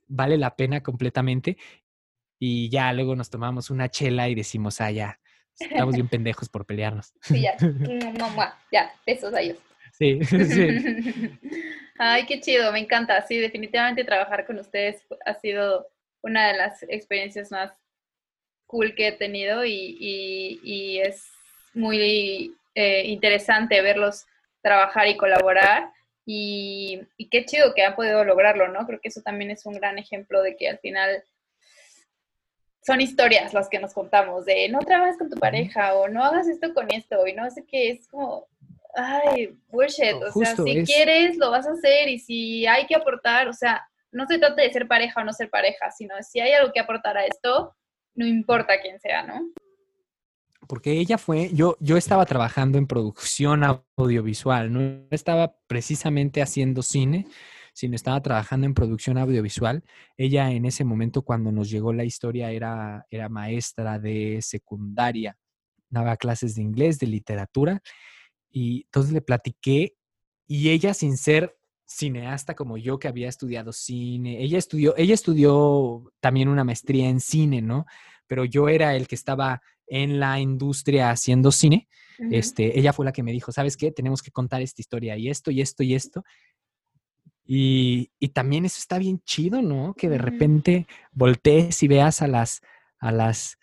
vale la pena completamente. Y ya luego nos tomamos una chela y decimos, ah, ya, estamos bien pendejos por pelearnos. Sí, ya, ya, besos a ellos. Sí, sí. Ay, qué chido, me encanta. Sí, definitivamente trabajar con ustedes ha sido una de las experiencias más cool que he tenido y, es muy eh, interesante verlos trabajar y colaborar. Y, qué chido que han podido lograrlo, ¿no? Creo que eso también es un gran ejemplo de que al final son historias las que nos contamos, de no trabajes con tu pareja o no hagas esto con esto y no sé qué, es como, ay, bullshit, o sea, si quieres lo vas a hacer y si hay que aportar, o sea, no se trata de ser pareja o no ser pareja, sino si hay algo que aportar a esto, no importa quién sea, ¿no? Porque ella fue, yo, yo estaba trabajando en producción audiovisual, no estaba precisamente haciendo cine, sino estaba trabajando en producción audiovisual. Ella en ese momento cuando nos llegó la historia era, era maestra de secundaria, daba clases de inglés, de literatura y entonces le platiqué y ella sin ser cineasta como yo que había estudiado cine, ella estudió, ella estudió también una maestría en cine, ¿no? Pero yo era el que estaba en la industria haciendo cine. Este, ella fue la que me dijo, ¿sabes qué? Tenemos que contar esta historia y esto y esto y esto. Y, y también eso está bien chido, ¿no? Que de repente voltees y veas a las, a las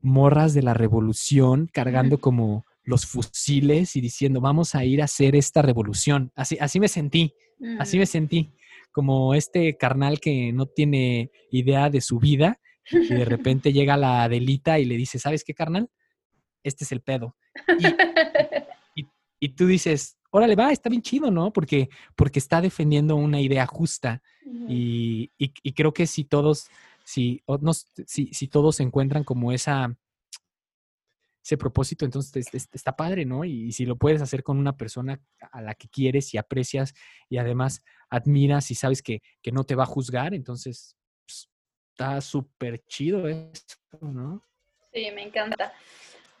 morras de la revolución cargando como los fusiles y diciendo, vamos a ir a hacer esta revolución. Así, así me sentí, así me mm. sentí, como este carnal que no tiene idea de su vida y de repente llega la Adelita y le dice, ¿sabes qué, carnal? Este es el pedo. Y, y, tú dices, órale, va, está bien chido, ¿no? Porque, porque está defendiendo una idea justa. y, y, creo que si todos, si, si, si todos encuentran como esa, ese propósito, entonces está padre, ¿no? Y, si lo puedes hacer con una persona a la que quieres y aprecias y además admiras y sabes que, no te va a juzgar, entonces está súper chido eso, ¿no? Sí, me encanta.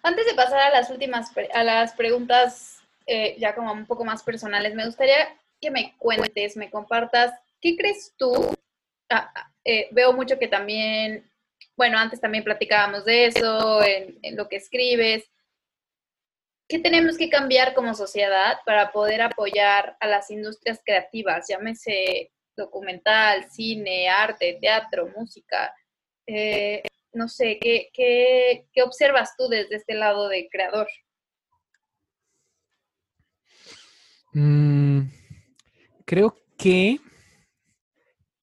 Antes de pasar a las últimas, a las preguntas eh, ya como un poco más personales, me gustaría que me cuentes, me compartas, ¿qué crees tú? Ah, ah, eh, veo mucho que también bueno, antes también platicábamos de eso, en, lo que escribes. ¿Qué tenemos que cambiar como sociedad para poder apoyar a las industrias creativas? Llámese documental, cine, arte, teatro, música. Eh, no sé, ¿qué, ¿qué, qué, observas tú desde este lado de creador? Mm, creo que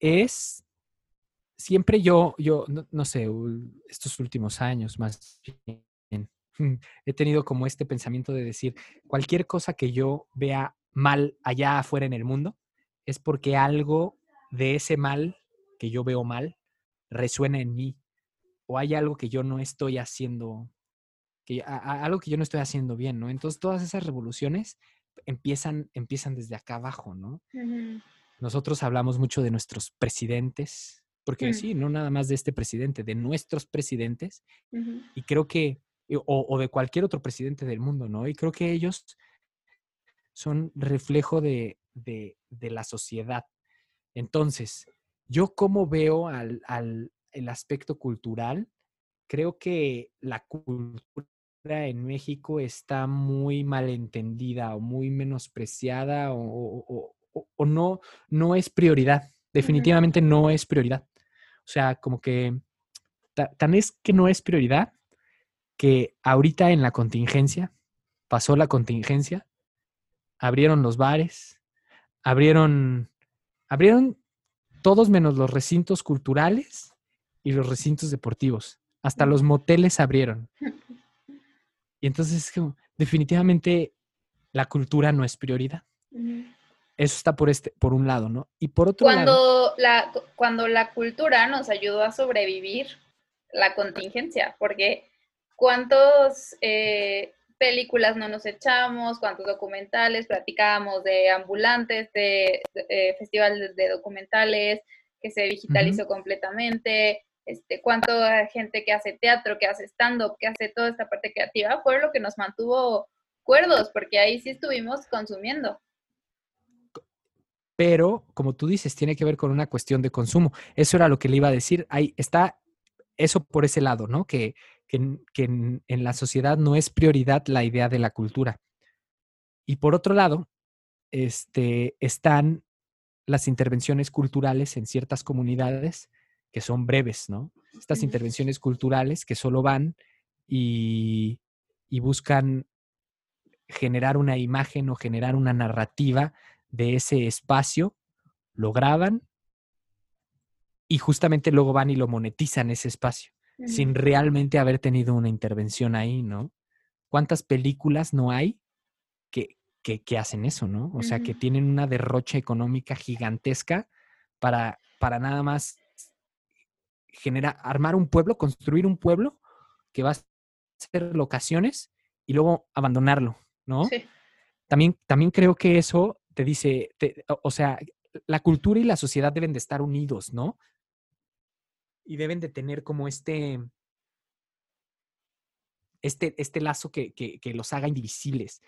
es siempre yo, yo, no, sé, estos últimos años más bien, he tenido como este pensamiento de decir, cualquier cosa que yo vea mal allá afuera en el mundo, es porque algo de ese mal que yo veo mal resuena en mí o hay algo que yo no estoy haciendo, que, algo que yo no estoy haciendo bien, ¿no? Entonces todas esas revoluciones empiezan, empiezan desde acá abajo, ¿no? Nosotros hablamos mucho de nuestros presidentes, porque mm. sí, no nada más de este presidente, de nuestros presidentes, y creo que, o, de cualquier otro presidente del mundo, ¿no? Y creo que ellos son reflejo de, la sociedad. Entonces, yo como veo al, el aspecto cultural, creo que la cultura en México está muy malentendida o muy menospreciada o, o no, no es prioridad. Definitivamente no es prioridad. O sea, como que tan es que no es prioridad que ahorita en la contingencia, pasó la contingencia, abrieron los bares, abrieron, abrieron todos menos los recintos culturales y los recintos deportivos. Hasta los moteles abrieron. Y entonces, definitivamente, la cultura no es prioridad. Eso está por, este, por un lado, ¿no? Y por otro cuando lado... La, cuando la cultura nos ayudó a sobrevivir la contingencia, porque cuántas eh, películas no nos echamos, cuántos documentales, platicábamos de ambulantes, de, eh, festivales de documentales, que se digitalizó completamente, este, cuánta gente que hace teatro, que hace stand-up, que hace toda esta parte creativa, fue lo que nos mantuvo cuerdos, porque ahí sí estuvimos consumiendo pero como tú dices, tiene que ver con una cuestión de consumo. Eso era lo que le iba a decir. Ahí está eso por ese lado, ¿no? Que, en, la sociedad no es prioridad la idea de la cultura. Y por otro lado, este, están las intervenciones culturales en ciertas comunidades que son breves, ¿no? Estas intervenciones culturales que solo van y, y buscan generar una imagen o generar una narrativa de ese espacio, lo graban y justamente luego van y lo monetizan ese espacio, sin realmente haber tenido una intervención ahí, ¿no? ¿Cuántas películas no hay que, que, hacen eso, ¿no? O sea, que tienen una derrocha económica gigantesca para, para nada más generar, armar un pueblo, construir un pueblo que va a ser locaciones y luego abandonarlo, ¿no? También, también creo que eso te dice, o sea, la cultura y la sociedad deben de estar unidos, ¿no? Y deben de tener como este, este, este lazo que, los haga indivisibles.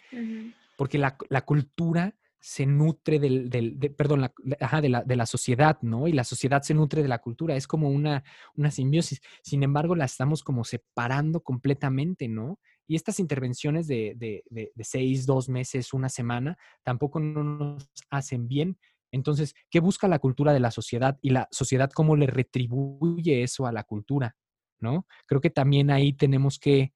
Porque la, cultura se nutre del, perdón, la, de, la, de, la, sociedad, ¿no? Y la sociedad se nutre de la cultura. Es como una, una simbiosis. Sin embargo, la estamos como separando completamente, ¿no? Y estas intervenciones de, de, seis, dos meses, una semana, tampoco nos hacen bien. Entonces, ¿qué busca la cultura de la sociedad y la sociedad cómo le retribuye eso a la cultura? ¿No? Creo que también ahí tenemos que,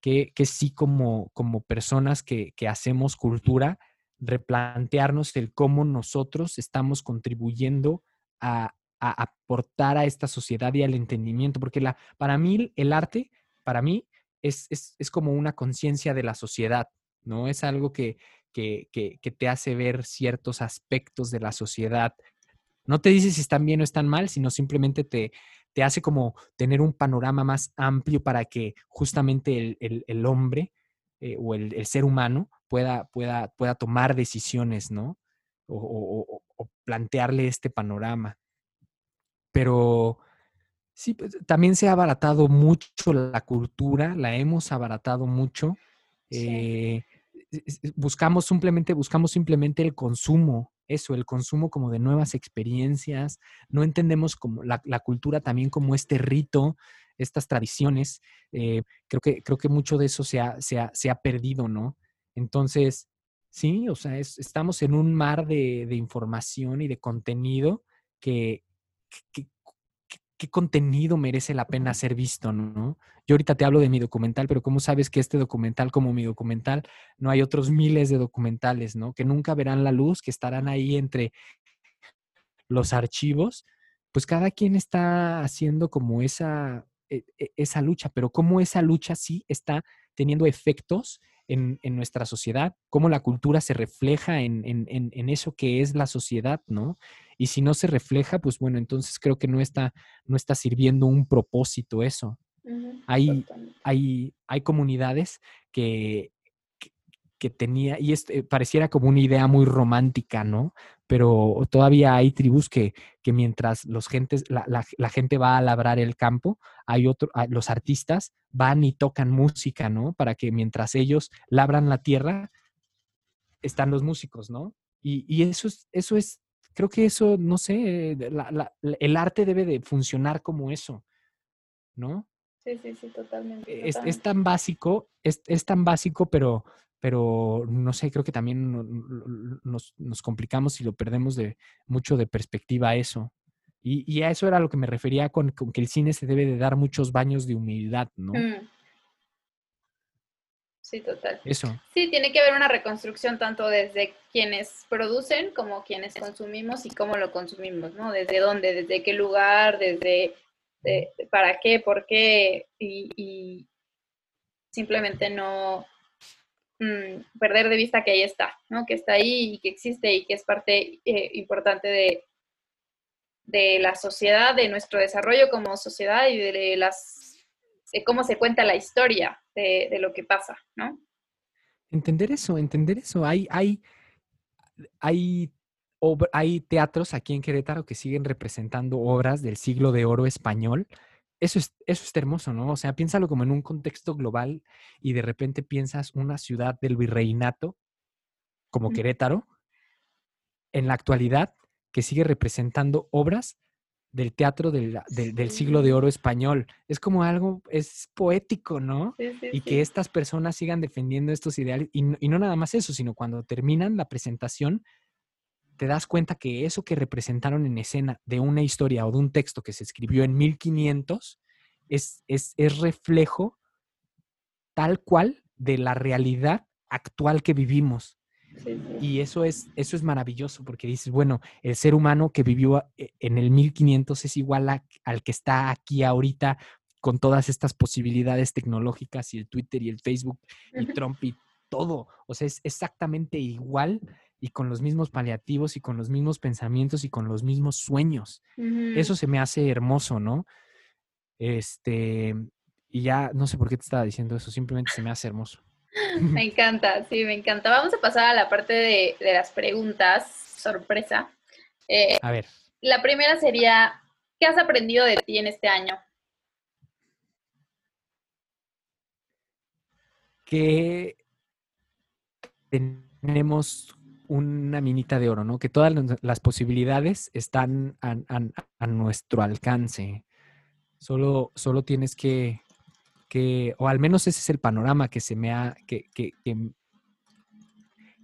que, que sí como, como personas que, que hacemos cultura, replantearnos el cómo nosotros estamos contribuyendo a, a, aportar a esta sociedad y al entendimiento, porque la, para mí el arte, para mí es, es, es como una conciencia de la sociedad, ¿no? Es algo que, que, que, que te hace ver ciertos aspectos de la sociedad. No te dice si están bien o están mal, sino simplemente te, te hace como tener un panorama más amplio para que justamente el, el, hombre eh, o el, el, ser humano pueda, pueda, pueda tomar decisiones, ¿no? O, o, plantearle este panorama. Pero sí, pues, también se ha abaratado mucho la cultura, la hemos abaratado mucho. Eh, buscamos simplemente, buscamos simplemente el consumo, eso, el consumo como de nuevas experiencias. No entendemos como la, cultura también como este rito, estas tradiciones. Eh, creo, que, creo que mucho de eso se ha, se ha, se ha perdido, ¿no? Entonces, sí, o sea, estamos en un mar de, de, información y de contenido que, que, qué contenido merece la pena ser visto, ¿no? Yo ahorita te hablo de mi documental, pero ¿cómo sabes que este documental, como mi documental, no hay otros miles de documentales, ¿no? Que nunca verán la luz, que estarán ahí entre los archivos, pues cada quien está haciendo como esa, e, e, esa lucha, pero cómo esa lucha sí está teniendo efectos en, nuestra sociedad, cómo la cultura se refleja en, en, eso que es la sociedad, ¿no? Y si no se refleja, pues bueno, entonces creo que no está, no está sirviendo un propósito eso. hay, hay, hay comunidades que, que tenía, y este, pareciera como una idea muy romántica, ¿no? Pero todavía hay tribus que, que mientras los gentes, la, la, gente va a labrar el campo, hay otros, ah, los artistas van y tocan música, ¿no? Para que mientras ellos labran la tierra, están los músicos, ¿no? Y, y eso, es, eso es, creo que eso, no sé, el arte debe de funcionar como eso, ¿no? Sí, sí, sí, totalmente. Es, es tan básico, es, es tan básico, pero pero no sé, creo que también nos, nos complicamos si lo perdemos de mucho de perspectiva a eso. Y, y, a eso era lo que me refería con, con, que el cine se debe de dar muchos baños de humildad, ¿no? Mm. Sí, total. Eso. Sí, tiene que haber una reconstrucción tanto desde quienes producen como quienes consumimos y cómo lo consumimos, ¿no? Desde dónde, desde qué lugar, desde para qué, por qué, y, y simplemente no, Mm, perder de vista que ahí está, ¿no? Que está ahí y que existe y que es parte eh, importante de, de la sociedad, de nuestro desarrollo como sociedad y de las cómo se cuenta la historia de, de lo que pasa, ¿no? Entender eso, entender eso. Hay, hay, hay, hay teatros aquí en Querétaro que siguen representando obras del siglo de oro español eso es, eso es hermoso, ¿no? O sea, piénsalo como en un contexto global y de repente piensas una ciudad del virreinato como Querétaro, en la actualidad, que sigue representando obras del teatro del, siglo de oro español. Es como algo, es poético, ¿no? y que estas personas sigan defendiendo estos ideales. Y, y no nada más eso, sino cuando terminan la presentación, te das cuenta que eso que representaron en escena de una historia o de un texto que se escribió en 1500 es, es, es reflejo tal cual de la realidad actual que vivimos. Y eso es, eso es maravilloso porque dices, bueno, el ser humano que vivió eh, en el 1500 es igual al que está aquí ahorita con todas estas posibilidades tecnológicas y el Twitter y el Facebook y Trump y todo. O sea, es exactamente igual y con los mismos paliativos y con los mismos pensamientos y con los mismos sueños. Eso se me hace hermoso, ¿no? Este, y ya no sé por qué te estaba diciendo eso, simplemente se me hace hermoso. Me encanta, sí, me encanta. Vamos a pasar a la parte de, las preguntas, sorpresa. Eh, a ver. La primera sería, ¿qué has aprendido de ti en este año? Que tenemos una minita de oro, ¿no? Que todas las posibilidades están a, nuestro alcance. Solo, solo tienes que, que, o al menos ese es el panorama que se me ha, que, que,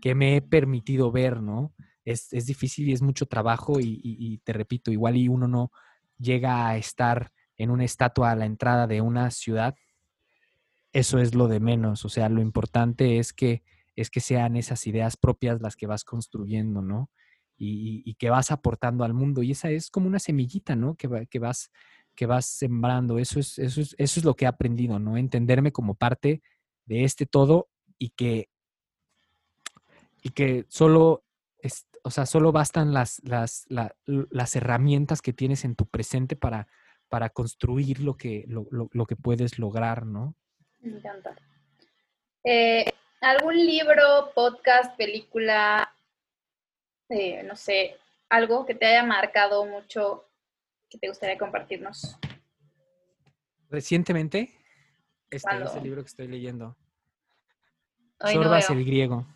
que, me he permitido ver, ¿no? Es, es, difícil y es mucho trabajo y, y, te repito, igual y uno no llega a estar en una estatua a la entrada de una ciudad, eso es lo de menos. O sea, lo importante es que es que sean esas ideas propias las que vas construyendo, ¿no? Y, que vas aportando al mundo. Y esa es como una semillita, ¿no? Que, que, vas, que vas sembrando. Eso es, eso, es, eso es lo que he aprendido, ¿no? Entenderme como parte de este todo y que, y que solo, es, o sea, solo bastan las, las, las herramientas que tienes en tu presente para, para construir lo que, lo, lo, que puedes lograr, ¿no? Me encanta. Eh, ¿Algún libro, podcast, película, eh, no sé, algo que te haya marcado mucho que te gustaría compartirnos? Recientemente, este es el libro que estoy leyendo. Sorbas el griego.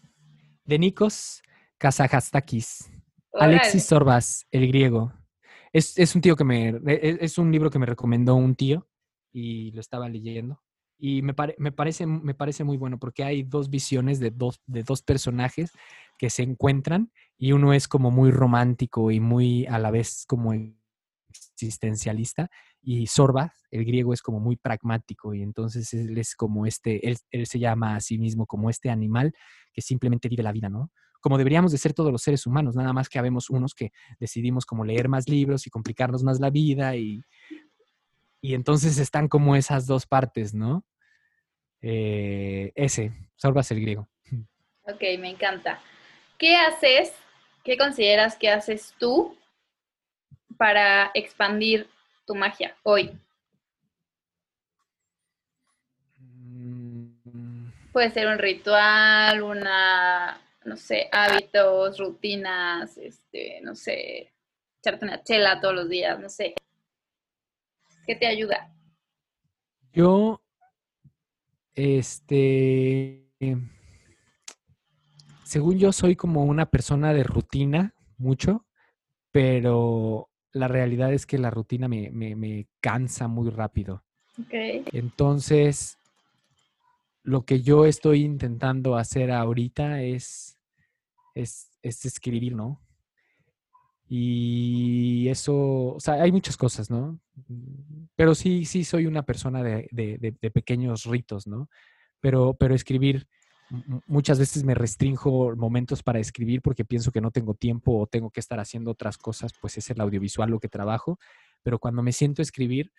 De Nikos Kazajastakis. Alexis Sorbas, el griego. Es, un tío que me. Es, un libro que me recomendó un tío y lo estaba leyendo. Y me, me, parece, me parece muy bueno porque hay dos visiones de dos, de dos personajes que se encuentran y uno es como muy romántico y muy a la vez como existencialista y Sorba, el griego, es como muy pragmático y entonces él es como este, él, se llama a sí mismo como este animal que simplemente vive la vida, ¿no? Como deberíamos de ser todos los seres humanos, nada más que habemos unos que decidimos como leer más libros y complicarnos más la vida y, y entonces están como esas dos partes, ¿no? Eh, ese, Sorbas el griego. Ok, me encanta. ¿Qué haces? ¿Qué consideras que haces tú para expandir tu magia hoy? Mm. Puede ser un ritual, una, no sé, hábitos, rutinas, este, no sé, echarte una chela todos los días, no sé. ¿Qué te ayuda? Yo, este, según yo soy como una persona de rutina mucho, pero la realidad es que la rutina me, cansa muy rápido. Entonces, lo que yo estoy intentando hacer ahorita es, es, escribir, ¿no? Y eso, o sea, hay muchas cosas, ¿no? Pero sí, sí soy una persona de, de pequeños ritos, ¿no? Pero, pero escribir muchas veces me restringo momentos para escribir porque pienso que no tengo tiempo o tengo que estar haciendo otras cosas, pues es el audiovisual lo que trabajo, pero cuando me siento a escribir,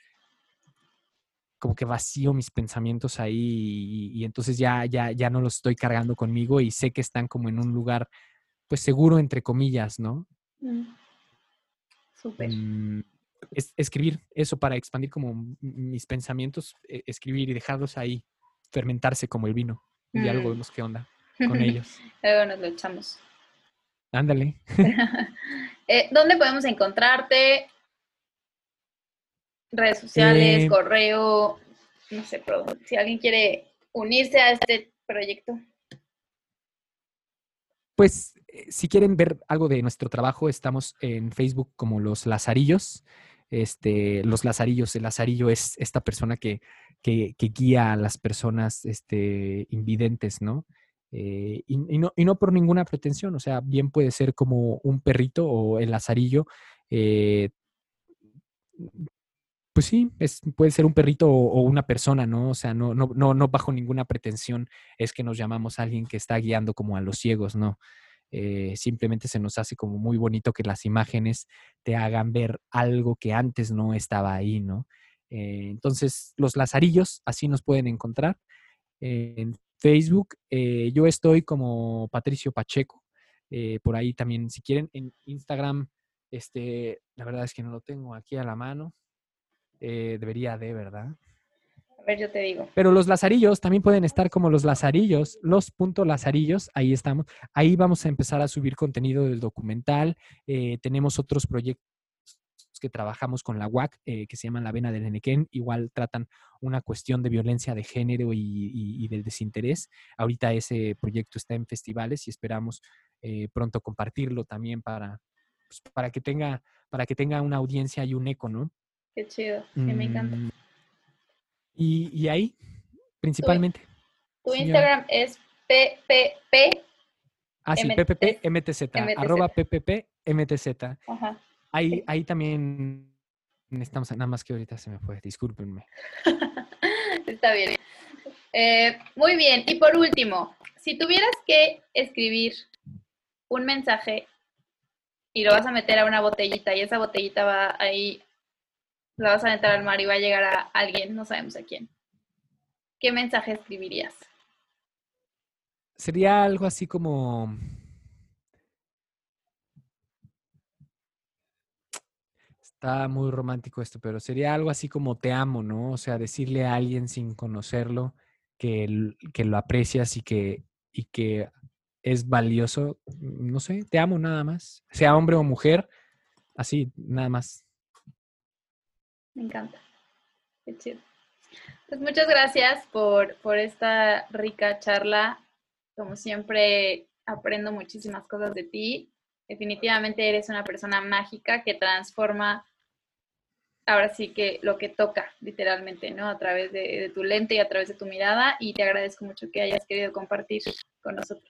como que vacío mis pensamientos ahí y, entonces ya, ya, ya no los estoy cargando conmigo y sé que están como en un lugar, pues seguro, entre comillas, ¿no? Mm. Súper. Mm, escribir eso para expandir como mis pensamientos, e, escribir y dejarlos ahí fermentarse como el vino y ya luego mm. vemos qué onda con ellos. luego nos lo echamos. Ándale. Eh, ¿Dónde podemos encontrarte? Redes sociales, eh. correo, no sé, pero si alguien quiere unirse a este proyecto. Pues eh, si quieren ver algo de nuestro trabajo, estamos en Facebook como Los Lazarillos. Este, los Lazarillos, el Lazarillo es esta persona que que, guía a las personas este, invidentes, ¿no? Eh, y, no, y, no, por ninguna pretensión, o sea, bien puede ser como un perrito o el lazarillo. Eh, pues sí, es, puede ser un perrito o, una persona, ¿no? O sea, no, no, no, no bajo ninguna pretensión es que nos llamamos a alguien que está guiando como a los ciegos, ¿no? Eh, simplemente se nos hace como muy bonito que las imágenes te hagan ver algo que antes no estaba ahí, ¿no? Eh, entonces, los Lazarillos, así nos pueden encontrar. en Facebook, eh, yo estoy como Patricio Pacheco. Por ahí también, si quieren, en Instagram, este, la verdad es que no lo tengo aquí a la mano. Debería de, ¿verdad? A ver, yo te digo. Pero los lazarillos también pueden estar como los lazarillos, los punto lazarillos, ahí estamos. Ahí vamos a empezar a subir contenido del documental. tenemos otros proyectos que trabajamos con la UAC, eh, que se llaman La Vena del Enequén, igual tratan una cuestión de violencia de género y, del desinterés. Ahorita ese proyecto está en festivales y esperamos eh, pronto compartirlo también para, pues, para, que tenga, para que tenga una audiencia y un eco, ¿no? Qué chido, me encanta. Mm, y, ahí, principalmente. Tu, Instagram es PPP. Ah, sí, PPPMTZ, arroba PPPMTZ. Ajá. Ahí, ahí también estamos, nada más que ahorita se me fue, discúlpenme. Está bien. Eh, muy bien, y por último, si tuvieras que escribir un mensaje y lo vas a meter a una botellita y esa botellita va ahí, la vas a aventar al mar y va a llegar a alguien, no sabemos a quién. ¿Qué mensaje escribirías? Sería algo así como... Está muy romántico esto, pero sería algo así como te amo, ¿no? O sea, decirle a alguien sin conocerlo que, que lo aprecias y que, y que es valioso, no sé, te amo nada más, sea hombre o mujer, así, nada más. Me encanta. Qué chido. Pues muchas gracias por, por esta rica charla. Como siempre, aprendo muchísimas cosas de ti. Definitivamente eres una persona mágica que transforma ahora sí que lo que toca, literalmente, ¿no? A través de, de, tu lente y a través de tu mirada. Y te agradezco mucho que hayas querido compartir con nosotros.